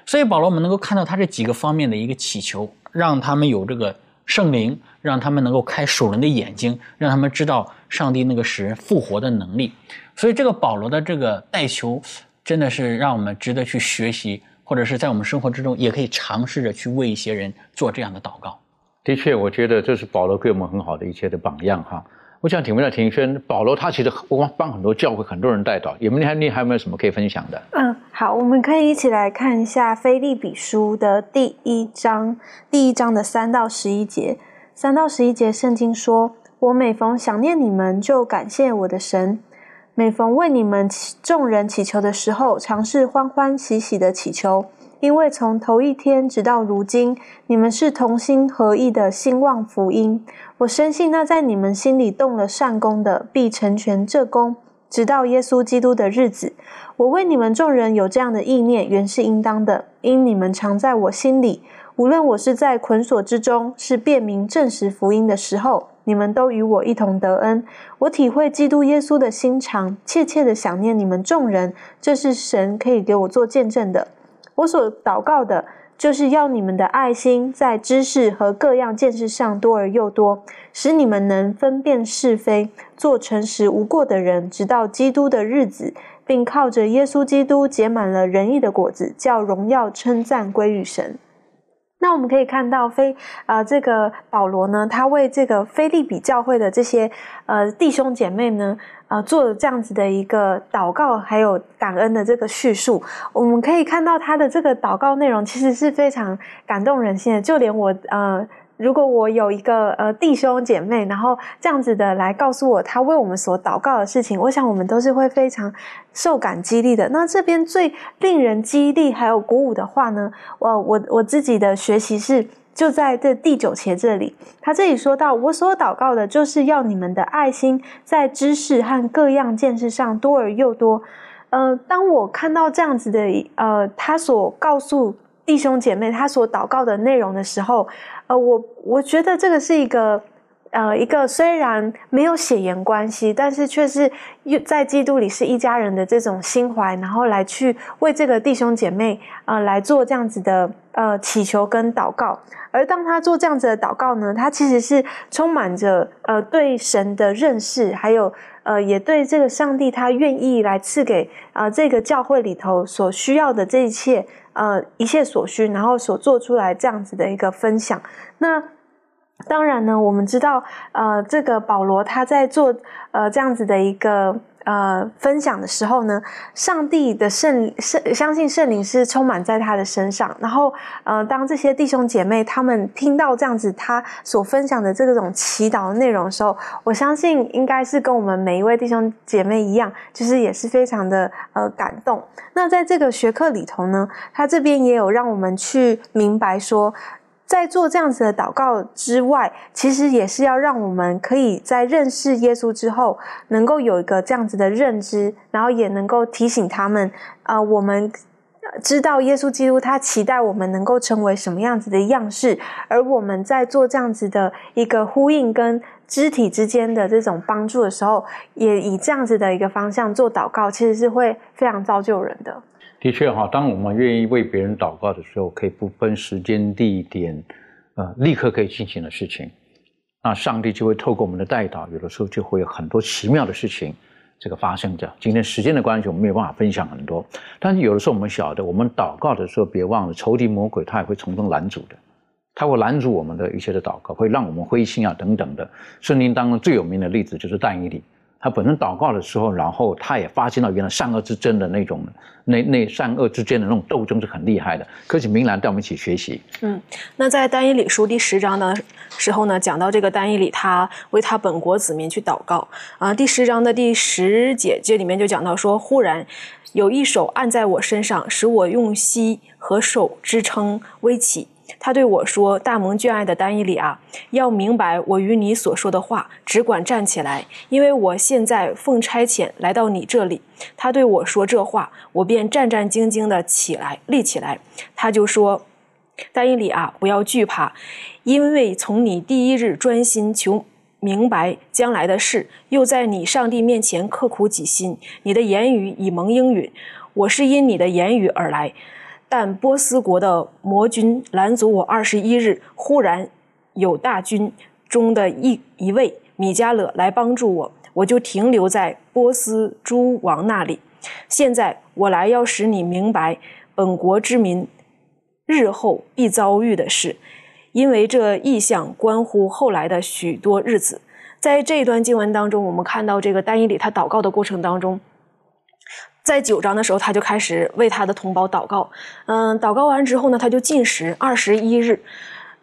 所以保罗，我们能够看到他这几个方面的一个祈求，让他们有这个圣灵，让他们能够开属人的眼睛，让他们知道上帝那个使人复活的能力。所以这个保罗的这个代求，真的是让我们值得去学习。或者是在我们生活之中，也可以尝试着去为一些人做这样的祷告。的确，我觉得这是保罗给我们很好的一些的榜样哈。我想请问一下庭轩，保罗他其实帮帮很多教会很多人带祷，有没有你还有没有什么可以分享的？嗯，好，我们可以一起来看一下《菲利比书》的第一章，第一章的三到十一节。三到十一节，圣经说：“我每逢想念你们，就感谢我的神。”每逢为你们众人祈求的时候，尝试欢欢喜喜的祈求，因为从头一天直到如今，你们是同心合意的兴旺福音。我深信那在你们心里动了善功的，必成全这功，直到耶稣基督的日子。我为你们众人有这样的意念，原是应当的，因你们常在我心里。无论我是在捆锁之中，是辨明证实福音的时候。你们都与我一同得恩，我体会基督耶稣的心肠，切切的想念你们众人。这是神可以给我做见证的。我所祷告的，就是要你们的爱心在知识和各样见识上多而又多，使你们能分辨是非，做诚实无过的人，直到基督的日子，并靠着耶稣基督结满了仁义的果子，叫荣耀称赞归于神。那我们可以看到，菲呃，这个保罗呢，他为这个菲利比教会的这些呃弟兄姐妹呢，呃，做了这样子的一个祷告，还有感恩的这个叙述。我们可以看到他的这个祷告内容，其实是非常感动人心的，就连我呃。如果我有一个呃弟兄姐妹，然后这样子的来告诉我他为我们所祷告的事情，我想我们都是会非常受感激励的。那这边最令人激励还有鼓舞的话呢，我我我自己的学习是就在这第九节这里，他这里说到我所祷告的就是要你们的爱心在知识和各样见识上多而又多。呃，当我看到这样子的呃他所告诉弟兄姐妹他所祷告的内容的时候。呃，我我觉得这个是一个呃，一个虽然没有血缘关系，但是却是在基督里是一家人的这种心怀，然后来去为这个弟兄姐妹呃来做这样子的呃祈求跟祷告。而当他做这样子的祷告呢，他其实是充满着呃对神的认识，还有呃也对这个上帝他愿意来赐给啊这个教会里头所需要的这一切呃一切所需，然后所做出来这样子的一个分享。那当然呢，我们知道，呃，这个保罗他在做呃这样子的一个呃分享的时候呢，上帝的圣圣相信圣灵是充满在他的身上。然后，呃，当这些弟兄姐妹他们听到这样子他所分享的这种祈祷的内容的时候，我相信应该是跟我们每一位弟兄姐妹一样，就是也是非常的呃感动。那在这个学课里头呢，他这边也有让我们去明白说。在做这样子的祷告之外，其实也是要让我们可以在认识耶稣之后，能够有一个这样子的认知，然后也能够提醒他们，啊，我们知道耶稣基督他期待我们能够成为什么样子的样式，而我们在做这样子的一个呼应跟肢体之间的这种帮助的时候，也以这样子的一个方向做祷告，其实是会非常造就人的。的确哈，当我们愿意为别人祷告的时候，可以不分时间地点，呃，立刻可以进行的事情，那上帝就会透过我们的代祷，有的时候就会有很多奇妙的事情这个发生着。今天时间的关系，我们没有办法分享很多，但是有的时候我们晓得，我们祷告的时候，别忘了仇敌魔鬼他也会从中拦阻的，他会拦阻我们的一切的祷告，会让我们灰心啊等等的。圣经当中最有名的例子就是但以理。他本身祷告的时候，然后他也发现到原来善恶之争的那种，那那善恶之间的那种斗争是很厉害的。可请明兰带我们一起学习。嗯，那在单一理书第十章的时候呢，讲到这个单一理，他为他本国子民去祷告啊。第十章的第十节这里面就讲到说，忽然有一手按在我身上，使我用膝和手支撑微起。他对我说：“大蒙眷爱的丹伊里啊，要明白我与你所说的话，只管站起来，因为我现在奉差遣来到你这里。”他对我说这话，我便战战兢兢地起来，立起来。他就说：“丹伊里啊，不要惧怕，因为从你第一日专心求明白将来的事，又在你上帝面前刻苦己心，你的言语已蒙应允。我是因你的言语而来。”但波斯国的魔军拦阻我二十一日，忽然有大军中的一一位米迦勒来帮助我，我就停留在波斯诸王那里。现在我来要使你明白本国之民日后必遭遇的事，因为这意象关乎后来的许多日子。在这一段经文当中，我们看到这个丹尼里他祷告的过程当中。在九章的时候，他就开始为他的同胞祷告。嗯，祷告完之后呢，他就禁食二十一日。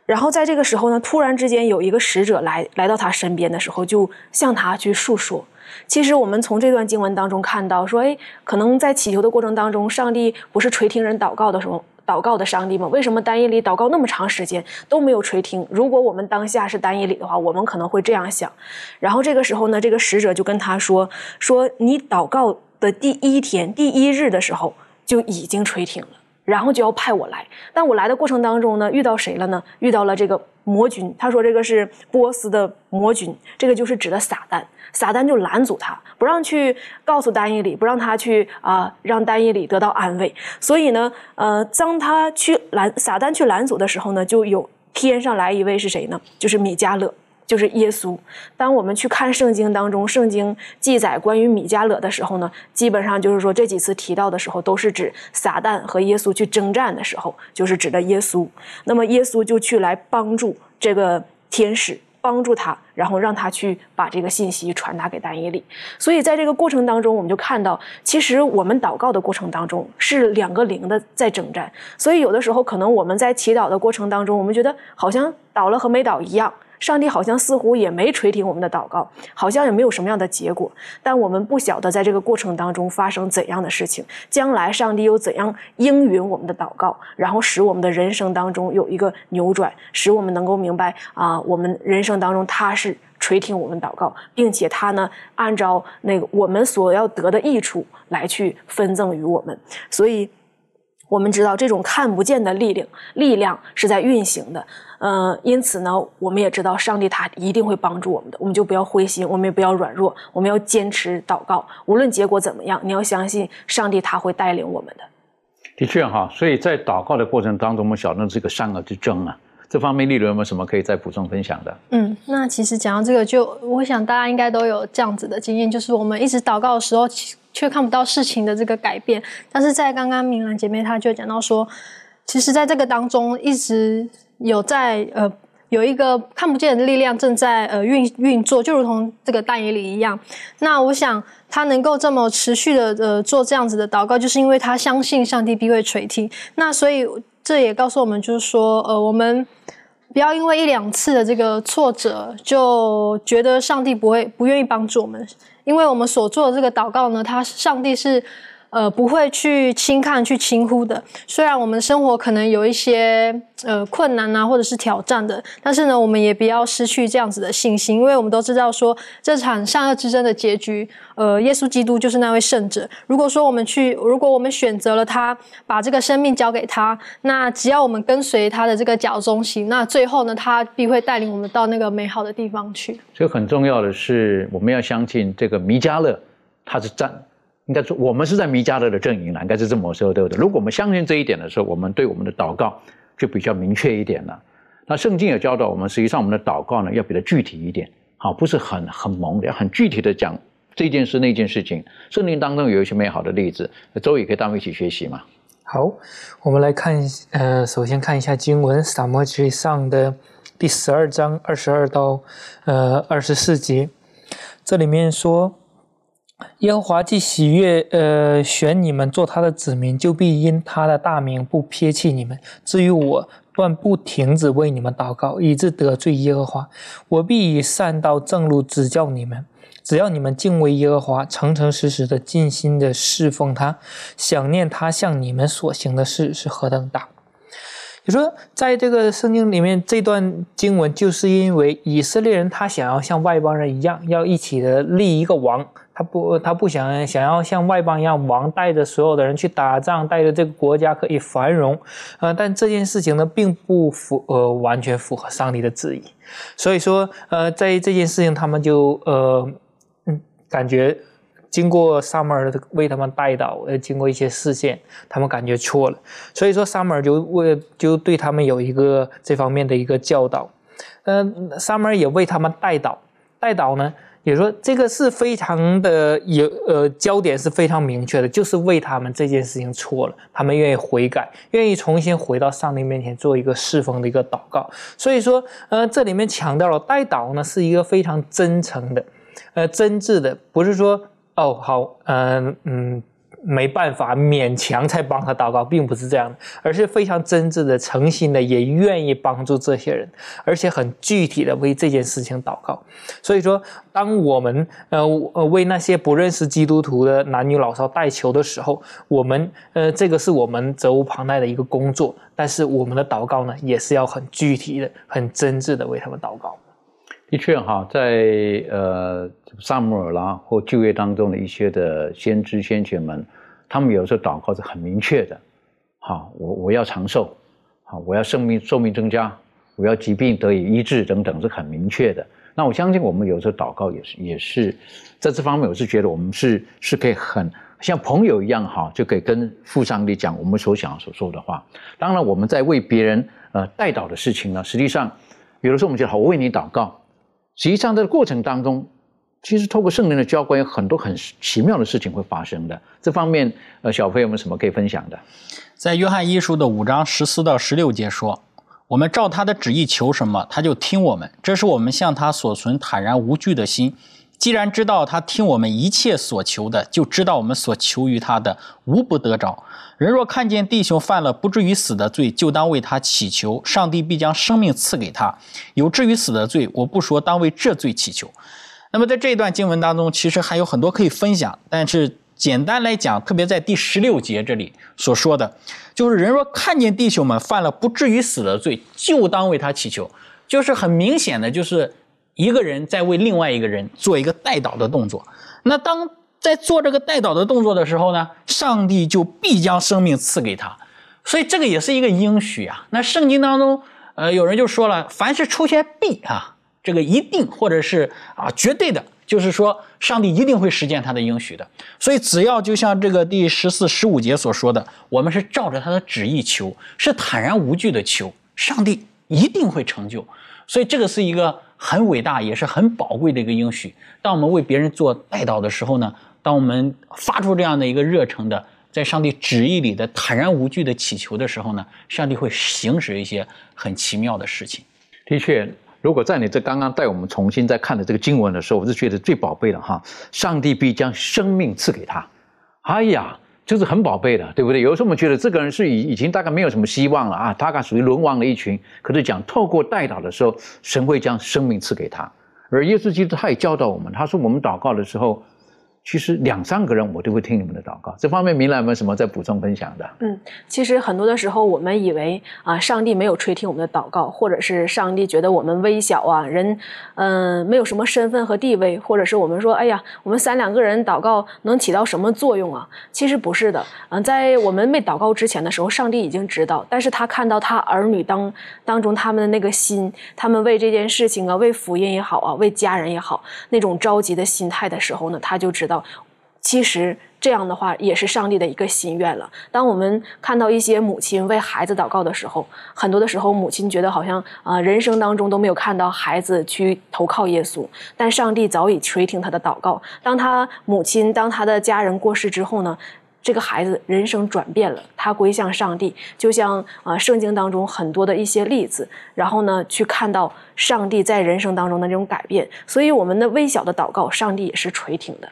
然后在这个时候呢，突然之间有一个使者来来到他身边的时候，就向他去述说。其实我们从这段经文当中看到，说，哎，可能在祈求的过程当中，上帝不是垂听人祷告的时候，祷告的上帝吗？为什么单一里祷告那么长时间都没有垂听？如果我们当下是单一里的话，我们可能会这样想。然后这个时候呢，这个使者就跟他说：“说你祷告。”的第一天、第一日的时候就已经垂停了，然后就要派我来。但我来的过程当中呢，遇到谁了呢？遇到了这个魔君。他说这个是波斯的魔君，这个就是指的撒旦。撒旦就拦阻他，不让去告诉丹伊里，不让他去啊，让丹伊里得到安慰。所以呢，呃，当他去拦撒旦去拦阻的时候呢，就有天上来一位是谁呢？就是米迦勒。就是耶稣。当我们去看圣经当中，圣经记载关于米迦勒的时候呢，基本上就是说这几次提到的时候，都是指撒旦和耶稣去征战的时候，就是指的耶稣。那么耶稣就去来帮助这个天使，帮助他，然后让他去把这个信息传达给丹耶利。所以在这个过程当中，我们就看到，其实我们祷告的过程当中是两个灵的在征战。所以有的时候可能我们在祈祷的过程当中，我们觉得好像祷了和没祷一样。上帝好像似乎也没垂听我们的祷告，好像也没有什么样的结果。但我们不晓得在这个过程当中发生怎样的事情，将来上帝又怎样应允我们的祷告，然后使我们的人生当中有一个扭转，使我们能够明白啊，我们人生当中他是垂听我们祷告，并且他呢按照那个我们所要得的益处来去分赠于我们。所以。我们知道这种看不见的力量，力量是在运行的。嗯，因此呢，我们也知道上帝他一定会帮助我们的，我们就不要灰心，我们也不要软弱，我们要坚持祷告，无论结果怎么样，你要相信上帝他会带领我们的。的确哈，所以在祷告的过程当中，我们晓得这个善恶之争啊，这方面利润有没有什么可以再补充分享的？嗯，那其实讲到这个，就我想大家应该都有这样子的经验，就是我们一直祷告的时候，却看不到事情的这个改变，但是在刚刚明兰姐妹她就讲到说，其实在这个当中一直。有在呃有一个看不见的力量正在呃运运作，就如同这个大野里一样。那我想他能够这么持续的呃做这样子的祷告，就是因为他相信上帝必会垂听。那所以这也告诉我们，就是说呃我们不要因为一两次的这个挫折，就觉得上帝不会不愿意帮助我们，因为我们所做的这个祷告呢，他上帝是。呃，不会去轻看、去轻忽的。虽然我们生活可能有一些呃困难啊，或者是挑战的，但是呢，我们也不要失去这样子的信心，因为我们都知道说这场善恶之争的结局，呃，耶稣基督就是那位圣者。如果说我们去，如果我们选择了他，把这个生命交给他，那只要我们跟随他的这个脚中行，那最后呢，他必会带领我们到那个美好的地方去。所以很重要的是，我们要相信这个弥迦勒，他是站。应该说，我们是在弥迦勒的阵营了，应该是这么说，对不对？如果我们相信这一点的时候，我们对我们的祷告就比较明确一点了。那圣经也教导我们，实际上我们的祷告呢，要比较具体一点，好，不是很很蒙的，要很具体的讲这件事那件事情。圣经当中有一些美好的例子，周宇可以带我们一起学习嘛？好，我们来看，呃，首先看一下经文，撒摩记上的第十二章二十二到呃二十四节，这里面说。耶和华既喜悦，呃，选你们做他的子民，就必因他的大名不撇弃你们。至于我，断不停止为你们祷告，以致得罪耶和华。我必以善道正路指教你们。只要你们敬畏耶和华，诚诚实实的、尽心的侍奉他，想念他向你们所行的事是何等大。你说，在这个圣经里面，这段经文就是因为以色列人他想要像外邦人一样，要一起的立一个王，他不他不想想要像外邦一样，王带着所有的人去打仗，带着这个国家可以繁荣，呃，但这件事情呢，并不符呃完全符合上帝的旨意，所以说呃，在这件事情，他们就呃嗯感觉。经过萨母尔为他们带导，呃，经过一些事件，他们感觉错了，所以说萨母尔就为就对他们有一个这方面的一个教导，嗯，萨母尔也为他们带导，带导呢，也说这个是非常的有呃焦点是非常明确的，就是为他们这件事情错了，他们愿意悔改，愿意重新回到上帝面前做一个侍奉的一个祷告，所以说，呃，这里面强调了代祷呢是一个非常真诚的，呃，真挚的，不是说。哦，好，嗯嗯，没办法，勉强才帮他祷告，并不是这样的，而是非常真挚的、诚心的，也愿意帮助这些人，而且很具体的为这件事情祷告。所以说，当我们呃呃为那些不认识基督徒的男女老少代求的时候，我们呃这个是我们责无旁贷的一个工作，但是我们的祷告呢，也是要很具体的、很真挚的为他们祷告。的确哈，在呃萨姆尔啦或旧约当中的一些的先知先贤们，他们有时候祷告是很明确的，好，我我要长寿，好，我要生命寿命增加，我要疾病得以医治等等是很明确的。那我相信我们有时候祷告也是也是在这方面，我是觉得我们是是可以很像朋友一样哈，就可以跟父上帝讲我们所想所说的话。当然我们在为别人呃代祷的事情呢，实际上比如说我们觉得好，我为你祷告。实际上，在过程当中，其实透过圣灵的教官，有很多很奇妙的事情会发生的。这方面，呃，小飞有没有什么可以分享的？在约翰一书的五章十四到十六节说：“我们照他的旨意求什么，他就听我们。这是我们向他所存坦然无惧的心。既然知道他听我们一切所求的，就知道我们所求于他的无不得着。人若看见弟兄犯了不至于死的罪，就当为他祈求，上帝必将生命赐给他。有至于死的罪，我不说，当为这罪祈求。那么在这一段经文当中，其实还有很多可以分享，但是简单来讲，特别在第十六节这里所说的，就是人若看见弟兄们犯了不至于死的罪，就当为他祈求，就是很明显的，就是一个人在为另外一个人做一个代祷的动作。那当在做这个代祷的动作的时候呢，上帝就必将生命赐给他。所以这个也是一个应许啊。那圣经当中，呃，有人就说了，凡是出现必啊，这个一定或者是啊绝对的，就是说上帝一定会实现他的应许的。所以只要就像这个第十四、十五节所说的，我们是照着他的旨意求，是坦然无惧的求，上帝一定会成就。所以这个是一个很伟大，也是很宝贵的一个应许。当我们为别人做代祷的时候呢，当我们发出这样的一个热诚的。在上帝旨意里的坦然无惧的祈求的时候呢，上帝会行使一些很奇妙的事情。的确，如果在你这刚刚带我们重新再看的这个经文的时候，我是觉得最宝贝的哈，上帝必将生命赐给他。哎呀，就是很宝贝的，对不对？有时候我们觉得这个人是已已经大概没有什么希望了啊，大概属于沦亡的一群。可是讲透过代祷的时候，神会将生命赐给他。而耶稣基督他也教导我们，他说我们祷告的时候。其实两三个人我都会听你们的祷告。这方面明兰有没有什么在补充分享的？嗯，其实很多的时候我们以为啊，上帝没有垂听我们的祷告，或者是上帝觉得我们微小啊，人嗯没有什么身份和地位，或者是我们说哎呀，我们三两个人祷告能起到什么作用啊？其实不是的。嗯，在我们没祷告之前的时候，上帝已经知道，但是他看到他儿女当当中他们的那个心，他们为这件事情啊，为福音也好啊，为家人也好，那种着急的心态的时候呢，他就知道。其实这样的话也是上帝的一个心愿了。当我们看到一些母亲为孩子祷告的时候，很多的时候母亲觉得好像啊，人生当中都没有看到孩子去投靠耶稣，但上帝早已垂听他的祷告。当他母亲、当他的家人过世之后呢，这个孩子人生转变了，他归向上帝，就像啊圣经当中很多的一些例子，然后呢去看到上帝在人生当中的这种改变。所以我们的微小的祷告，上帝也是垂听的。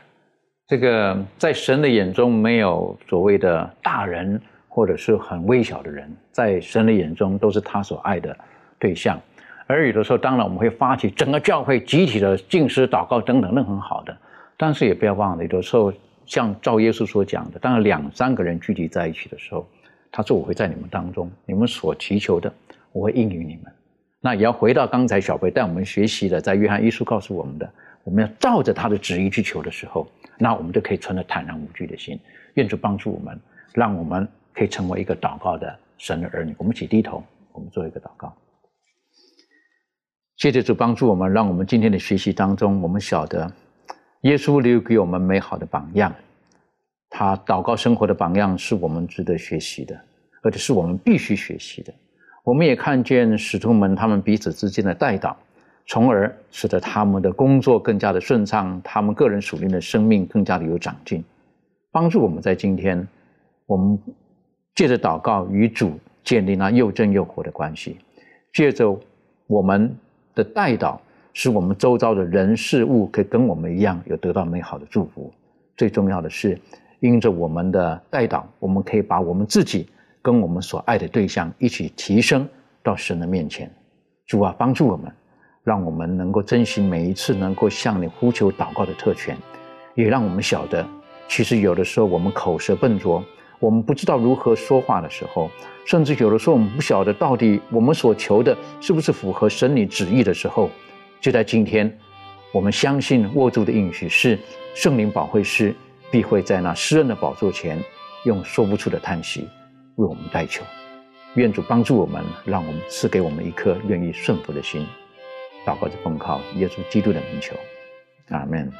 这个在神的眼中没有所谓的大人或者是很微小的人，在神的眼中都是他所爱的对象。而有的时候，当然我们会发起整个教会集体的敬诗祷告等等，那很好的。但是也不要忘了，有的时候像照耶稣所讲的，当两三个人聚集在一起的时候，他说我会在你们当中，你们所祈求的，我会应允你们。那也要回到刚才小贝带我们学习的，在约翰一书告诉我们的，我们要照着他的旨意去求的时候。那我们就可以存着坦然无惧的心，愿主帮助我们，让我们可以成为一个祷告的神的儿女。我们一起低头，我们做一个祷告。谢谢主帮助我们，让我们今天的学习当中，我们晓得耶稣留给我们美好的榜样，他祷告生活的榜样是我们值得学习的，而且是我们必须学习的。我们也看见使徒们他们彼此之间的代祷。从而使得他们的工作更加的顺畅，他们个人属灵的生命更加的有长进，帮助我们在今天，我们借着祷告与主建立那又真又活的关系，借着我们的代祷，使我们周遭的人事物可以跟我们一样有得到美好的祝福。最重要的是，因着我们的代祷，我们可以把我们自己跟我们所爱的对象一起提升到神的面前。主啊，帮助我们。让我们能够珍惜每一次能够向你呼求祷告的特权，也让我们晓得，其实有的时候我们口舌笨拙，我们不知道如何说话的时候，甚至有的时候我们不晓得到底我们所求的是不是符合神你旨意的时候，就在今天，我们相信握住的应许是圣灵保惠师必会在那施恩的宝座前，用说不出的叹息为我们代求。愿主帮助我们，让我们赐给我们一颗愿意顺服的心。祷告着奉靠耶稣基督的名求，阿门。